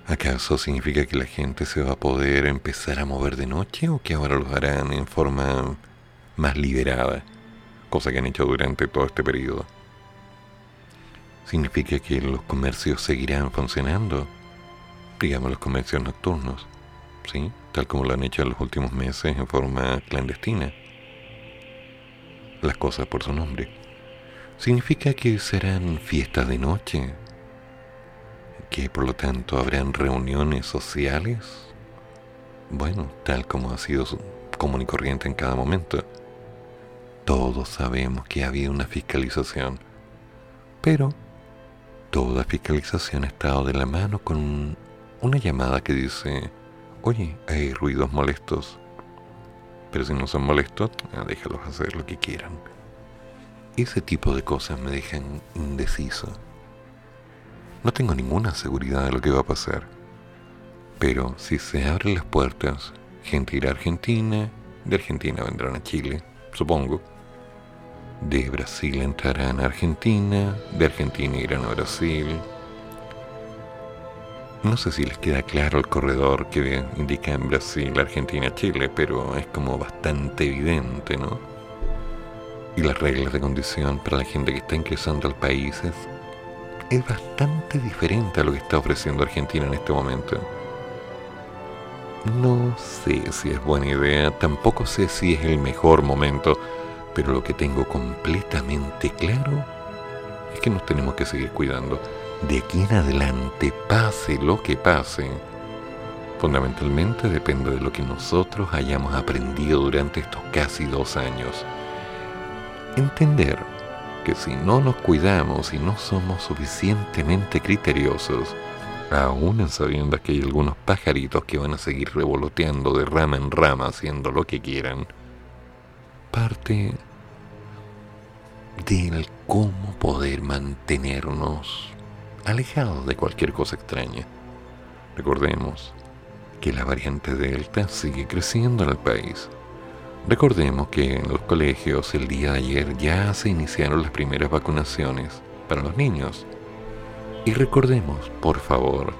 ¿Acaso significa que la gente se va a poder empezar a mover de noche o que ahora lo harán en forma más liberada? Cosa que han hecho durante todo este periodo. ¿Significa que los comercios seguirán funcionando? Digamos los comercios nocturnos, ¿sí? Tal como lo han hecho en los últimos meses en forma clandestina. Las cosas por su nombre. ¿Significa que serán fiestas de noche? ¿Que por lo tanto habrán reuniones sociales? Bueno, tal como ha sido común y corriente en cada momento. Todos sabemos que ha habido una fiscalización, pero toda fiscalización ha estado de la mano con una llamada que dice, oye, hay ruidos molestos, pero si no son molestos, ah, déjalos hacer lo que quieran. Ese tipo de cosas me dejan indeciso. No tengo ninguna seguridad de lo que va a pasar. Pero si se abren las puertas, gente irá a Argentina, de Argentina vendrán a Chile, supongo. De Brasil entrarán a Argentina, de Argentina irán a Brasil. No sé si les queda claro el corredor que indica en Brasil, Argentina, Chile, pero es como bastante evidente, ¿no? y las reglas de condición para la gente que está ingresando al país es, es bastante diferente a lo que está ofreciendo Argentina en este momento. No sé si es buena idea, tampoco sé si es el mejor momento, pero lo que tengo completamente claro es que nos tenemos que seguir cuidando. De aquí en adelante, pase lo que pase, fundamentalmente depende de lo que nosotros hayamos aprendido durante estos casi dos años entender que si no nos cuidamos y no somos suficientemente criteriosos, aún en sabiendo que hay algunos pajaritos que van a seguir revoloteando de rama en rama haciendo lo que quieran, parte del cómo poder mantenernos alejados de cualquier cosa extraña. Recordemos que la variante Delta sigue creciendo en el país. Recordemos que en los colegios el día de ayer ya se iniciaron las primeras vacunaciones para los niños. Y recordemos, por favor,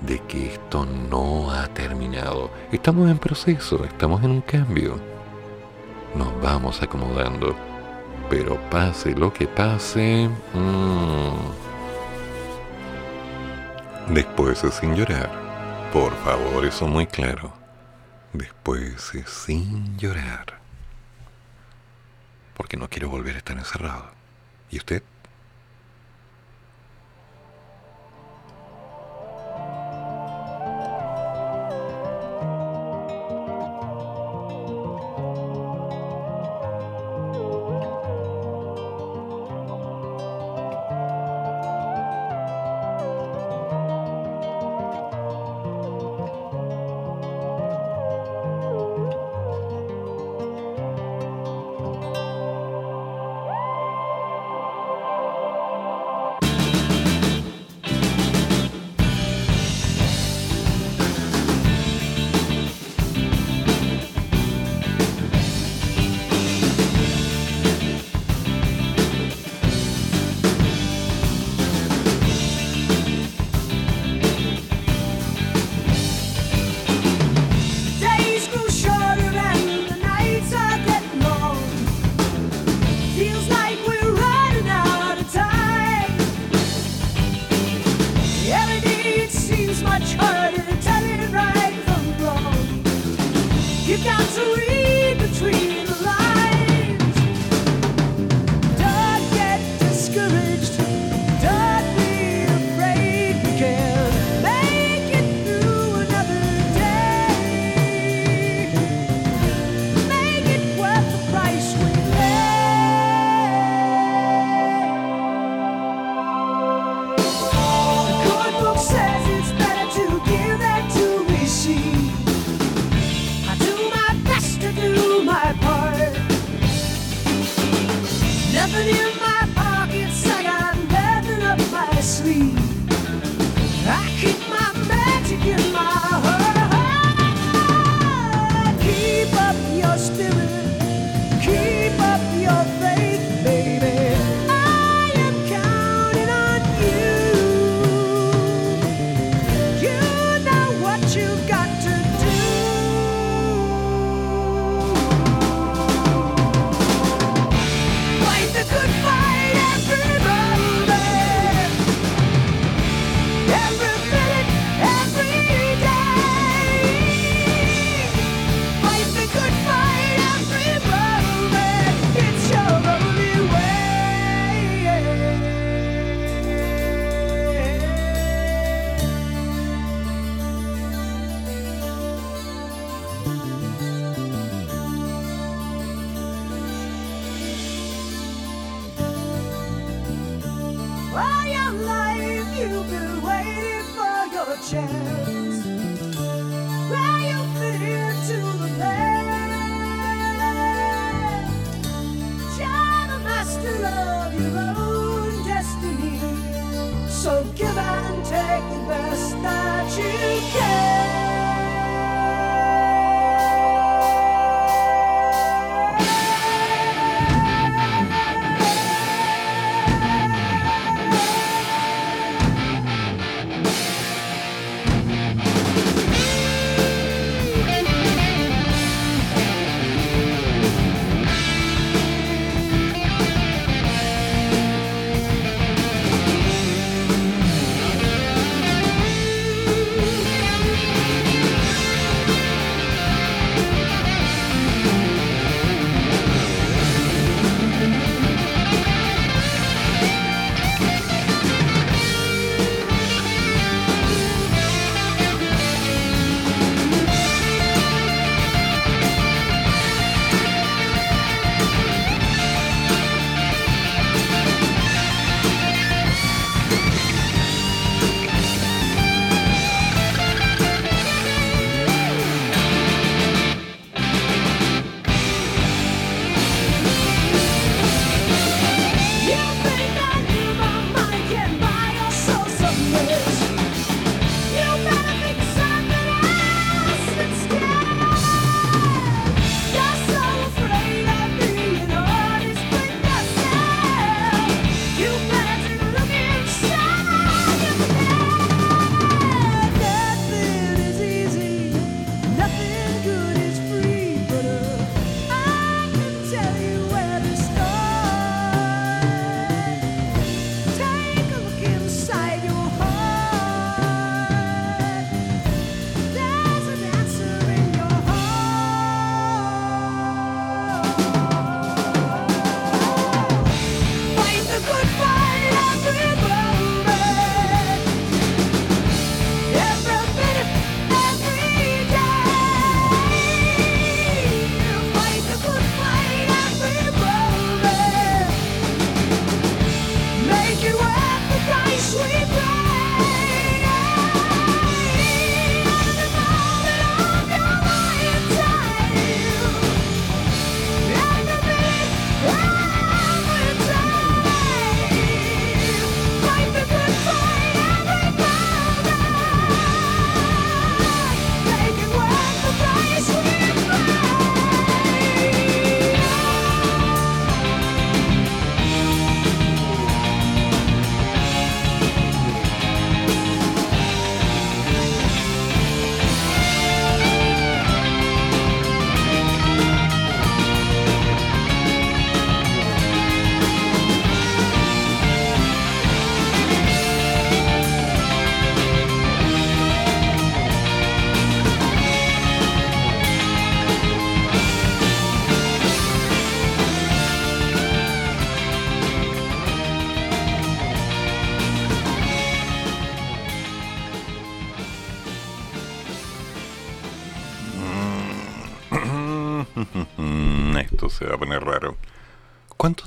de que esto no ha terminado. Estamos en proceso, estamos en un cambio. Nos vamos acomodando. Pero pase lo que pase... mm, Después es sin llorar. Por favor, eso muy claro. Después es sin llorar. Porque no quiero volver a estar encerrado. ¿Y usted?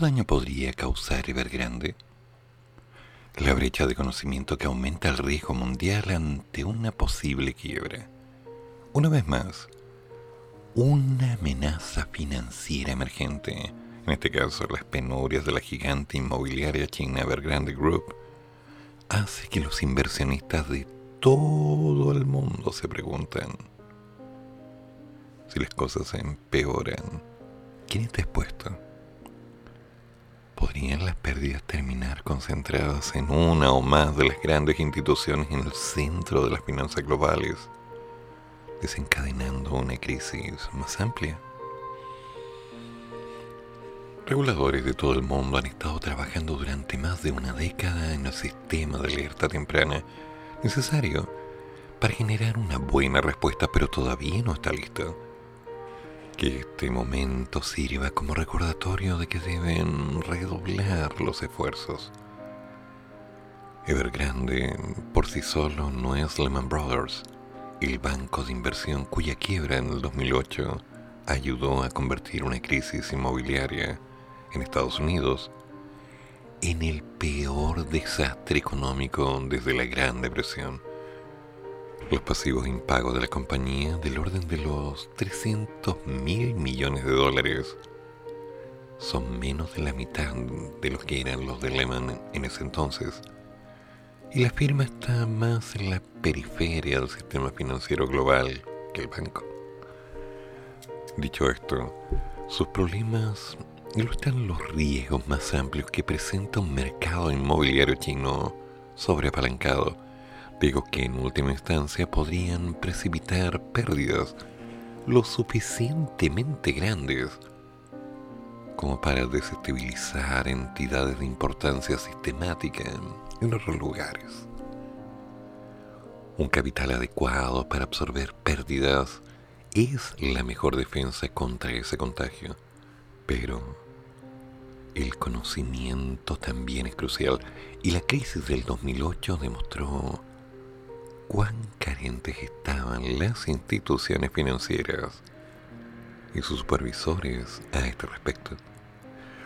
Daño podría causar Evergrande? La brecha de conocimiento que aumenta el riesgo mundial ante una posible quiebra. Una vez más, una amenaza financiera emergente en este caso las penurias de la gigante inmobiliaria china Evergrande Group, hace que los inversionistas de todo el mundo se preguntan si las cosas se empeoran, ¿quién está expuesto? ¿Podrían las pérdidas terminar concentradas en una o más de las grandes instituciones en el centro de las finanzas globales, desencadenando una crisis más amplia? Reguladores de todo el mundo han estado trabajando durante más de una década en el sistema de alerta temprana necesario para generar una buena respuesta, pero todavía no está listo. Que este momento sirva como recordatorio de que deben redoblar los esfuerzos. Evergrande por sí solo no es Lehman Brothers, el banco de inversión cuya quiebra en el 2008 ayudó a convertir una crisis inmobiliaria en Estados Unidos en el peor desastre económico desde la Gran Depresión. Los pasivos impagos de la compañía del orden de los 300 mil millones de dólares son menos de la mitad de los que eran los de Lehman en ese entonces. Y la firma está más en la periferia del sistema financiero global que el banco. Dicho esto, sus problemas ilustran los riesgos más amplios que presenta un mercado inmobiliario chino sobreapalancado, digo que en última instancia podrían precipitar pérdidas lo suficientemente grandes como para desestabilizar entidades de importancia sistemática en otros lugares. Un capital adecuado para absorber pérdidas es la mejor defensa contra ese contagio, pero el conocimiento también es crucial y la crisis del 2008 demostró cuán carentes estaban las instituciones financieras y sus supervisores a este respecto.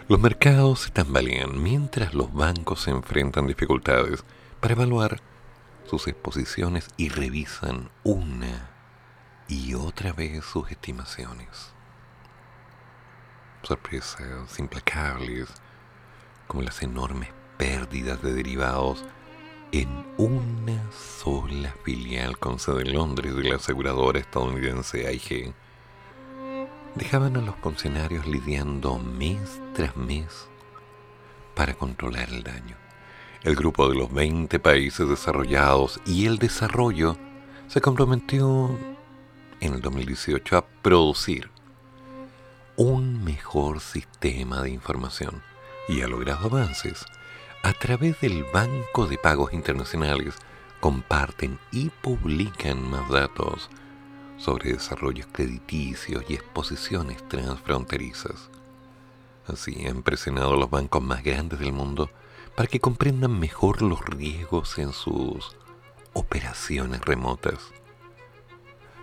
Los mercados se tambalean mientras los bancos se enfrentan dificultades para evaluar sus exposiciones y revisan una y otra vez sus estimaciones sorpresas implacables, como las enormes pérdidas de derivados en una sola filial con sede en Londres de la aseguradora estadounidense AIG, dejaban a los funcionarios lidiando mes tras mes para controlar el daño. El grupo de los 20 países desarrollados y el desarrollo se comprometió en el 2018 a producir un mejor sistema de información y ha logrado avances. A través del Banco de Pagos Internacionales comparten y publican más datos sobre desarrollos crediticios y exposiciones transfronterizas. Así han presionado a los bancos más grandes del mundo para que comprendan mejor los riesgos en sus operaciones remotas.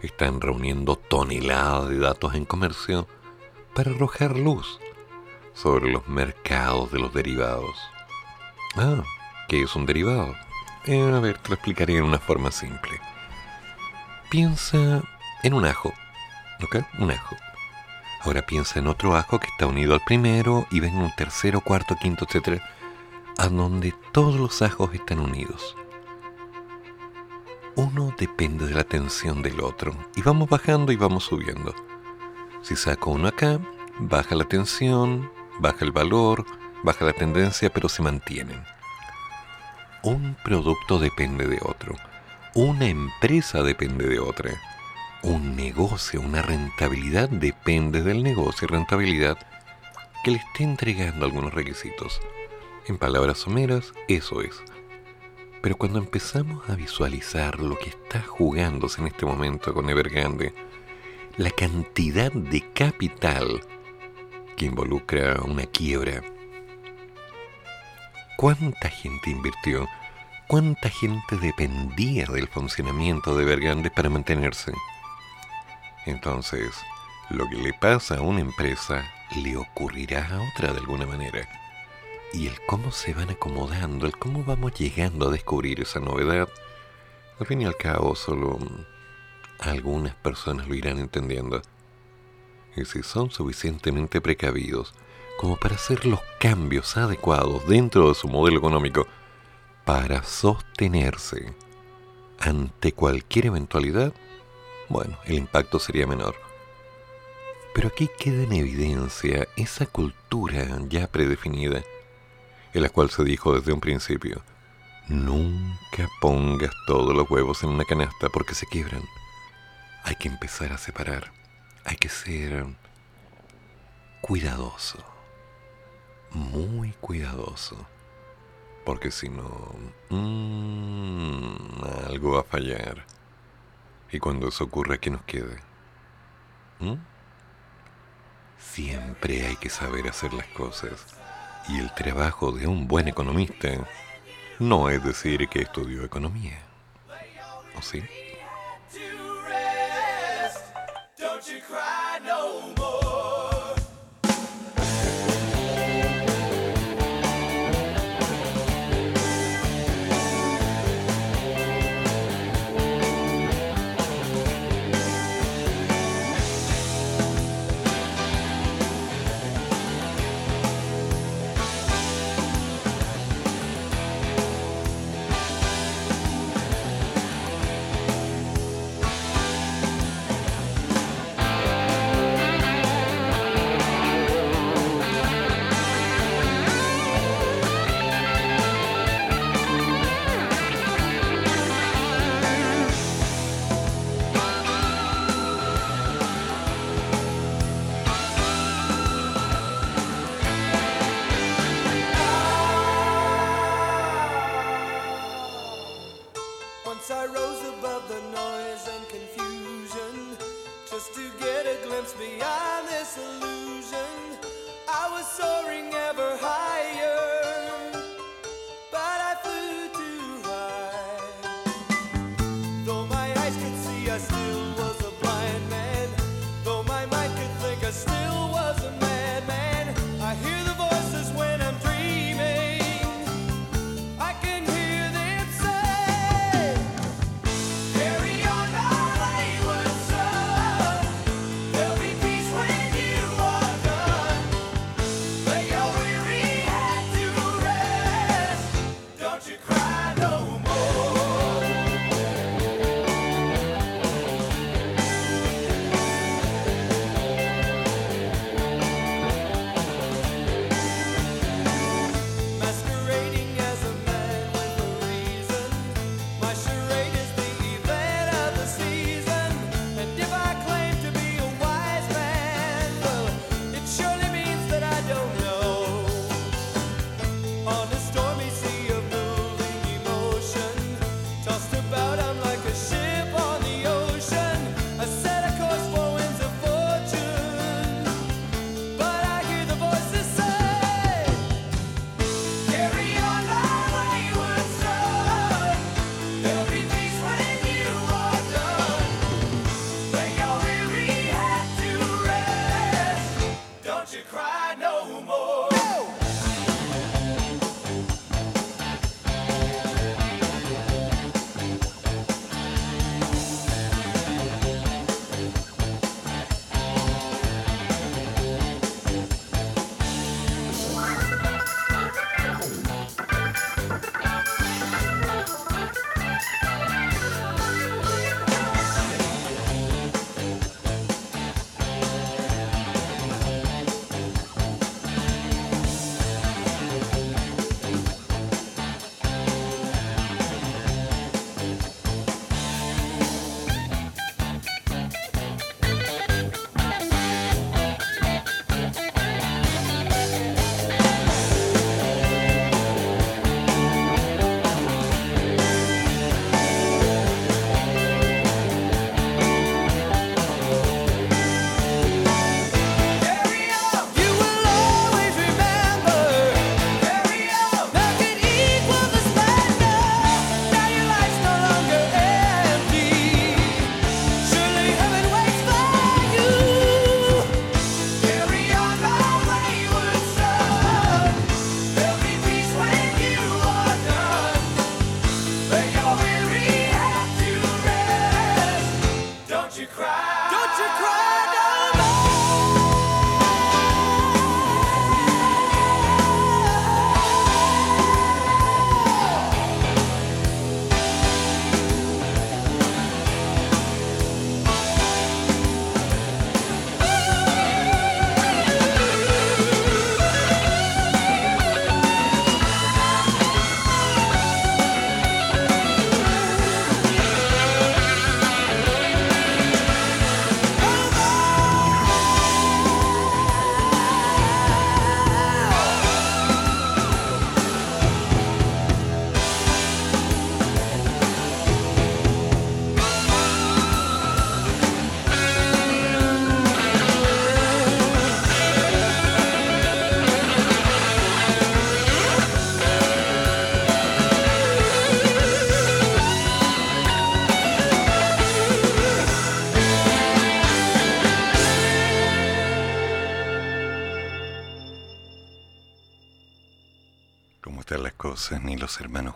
Están reuniendo toneladas de datos en comercio para arrojar luz sobre los mercados de los derivados. Ah, ¿qué es un derivado? Eh, a ver, te lo explicaré en una forma simple. Piensa en un ajo, ¿ok? Un ajo. Ahora piensa en otro ajo que está unido al primero y ven un tercero, cuarto, quinto, etcétera, a donde todos los ajos están unidos. Uno depende de la tensión del otro y vamos bajando y vamos subiendo. Si saco uno acá, baja la tensión, baja el valor, baja la tendencia, pero se mantienen. Un producto depende de otro. Una empresa depende de otra. Un negocio, una rentabilidad depende del negocio y rentabilidad que le esté entregando algunos requisitos. En palabras someras, eso es. Pero cuando empezamos a visualizar lo que está jugándose en este momento con Evergrande, la cantidad de capital que involucra una quiebra. ¿Cuánta gente invirtió? ¿Cuánta gente dependía del funcionamiento de Evergrande para mantenerse? Entonces, lo que le pasa a una empresa le ocurrirá a otra de alguna manera. Y el cómo se van acomodando, el cómo vamos llegando a descubrir esa novedad, al fin y al cabo solo algunas personas lo irán entendiendo. Y si son suficientemente precavidos, como para hacer los cambios adecuados dentro de su modelo económico para sostenerse ante cualquier eventualidad, bueno, el impacto sería menor. Pero aquí queda en evidencia esa cultura ya predefinida, en la cual se dijo desde un principio, nunca pongas todos los huevos en una canasta porque se quiebran. Hay que empezar a separar, hay que ser cuidadoso, muy cuidadoso, porque si no, mm, algo va a fallar. Y cuando eso ocurra, ¿qué nos quede? ¿Mm? Siempre hay que saber hacer las cosas. Y el trabajo de un buen economista no es decir que estudió economía. ¿O sí? Once I rose above the noise and confusion just to get a glimpse beyond.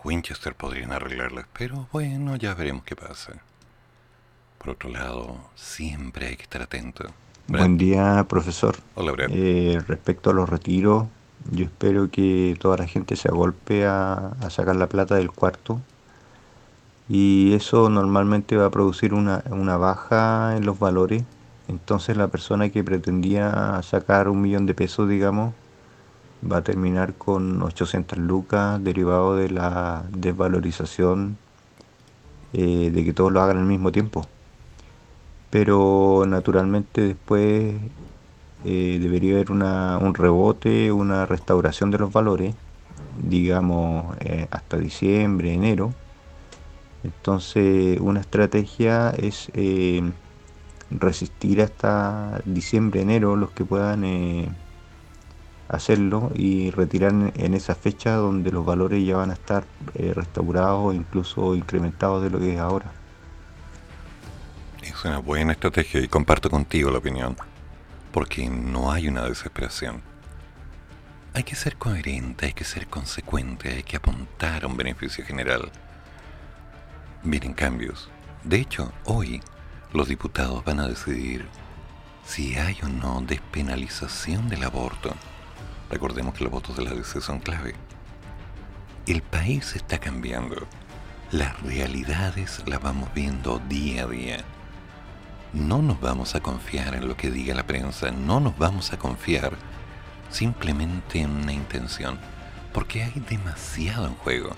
Winchester podrían arreglarlas, pero bueno, ya veremos qué pasa. Por otro lado, siempre hay que estar atento. Brad, Buen día, profesor. Hola, Brad. Eh, respecto a los retiros, yo espero que toda la gente se agolpe a, a sacar la plata del cuarto y eso normalmente va a producir una, una baja en los valores. Entonces la persona que pretendía sacar un millón de pesos, digamos, va a terminar con 800 lucas derivado de la desvalorización eh, de que todos lo hagan al mismo tiempo. Pero naturalmente después eh, debería haber una, un rebote, una restauración de los valores, digamos eh, hasta diciembre, enero. Entonces una estrategia es resistir hasta diciembre, enero los que puedan hacerlo y retirar en, esa fecha donde los valores ya van a estar eh, restaurados o incluso incrementados de lo que es ahora. Es una buena estrategia y comparto contigo la opinión, porque no hay una desesperación. Hay que ser coherente, hay que ser consecuente, hay que apuntar a un beneficio general. Vienen cambios. De hecho, hoy los diputados van a decidir si hay o no despenalización del aborto. Recordemos que los votos de la DC son clave. El país está cambiando. Las realidades las vamos viendo día a día. No nos vamos a confiar en lo que diga la prensa, no nos vamos a confiar simplemente en una intención, porque hay demasiado en juego.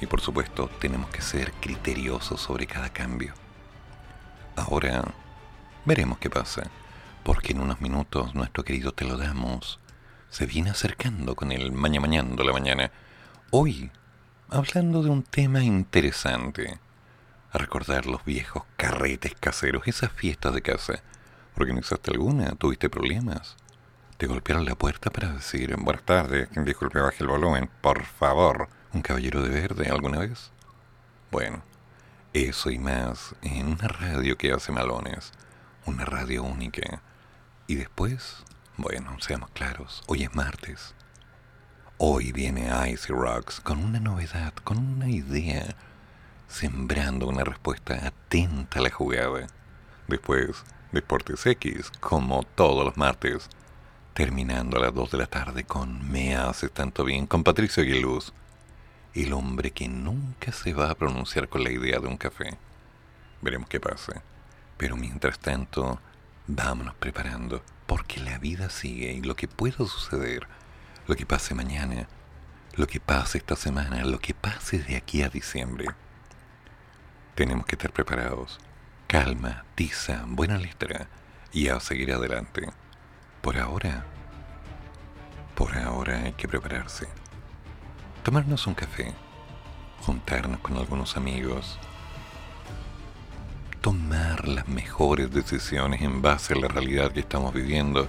Y por supuesto, tenemos que ser criteriosos sobre cada cambio. Ahora, veremos qué pasa, porque en unos minutos nuestro querido Te lo damos se viene acercando con el maña mañando la mañana. Hoy, hablando de un tema interesante. A recordar los viejos carretes caseros, esas fiestas de casa. ¿Organizaste alguna? ¿Tuviste problemas? ¿Te golpearon la puerta para decir buenas tardes, disculpe, baje el volumen, por favor? ¿Un caballero de verde alguna vez? Bueno, eso y más en una radio que hace malones, una radio única. Y después, bueno, seamos claros, hoy es martes. Hoy viene Icy Rocks con una novedad, con una idea, sembrando una respuesta atenta a la jugada. Después, Deportes X, como todos los martes, terminando a las 2 de la tarde con Me haces tanto bien con Patricio Aguiluz, el hombre que nunca se va a pronunciar con la idea de un café. Veremos qué pasa. Pero mientras tanto, vámonos preparando, porque la vida sigue y lo que pueda suceder, lo que pase mañana, lo que pase esta semana, lo que pase de aquí a diciembre, tenemos que estar preparados. Calma, tiza, buena letra y a seguir adelante. Por ahora, por ahora hay que prepararse. Tomarnos un café, juntarnos con algunos amigos, tomar las mejores decisiones en base a la realidad que estamos viviendo,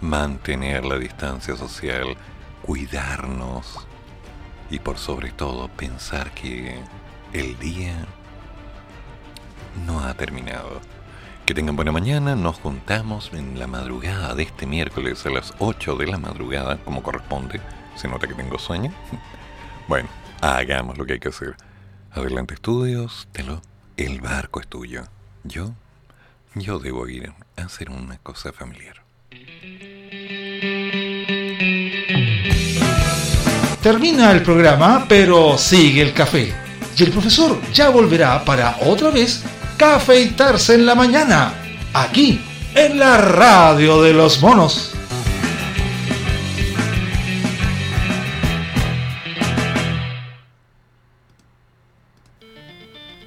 mantener la distancia social, cuidarnos y por sobre todo pensar que el día no ha terminado. Que tengan buena mañana, nos juntamos en la madrugada de este miércoles a las 8 de la madrugada, como corresponde. Se nota que tengo sueño. Bueno, hagamos lo que hay que hacer. Adelante estudios, Telo, el barco es tuyo. Yo, yo debo ir a hacer una cosa familiar. Termina el programa, pero sigue el café. Y el profesor ya volverá para otra vez cafeitarse en la mañana, aquí, en la radio de los monos.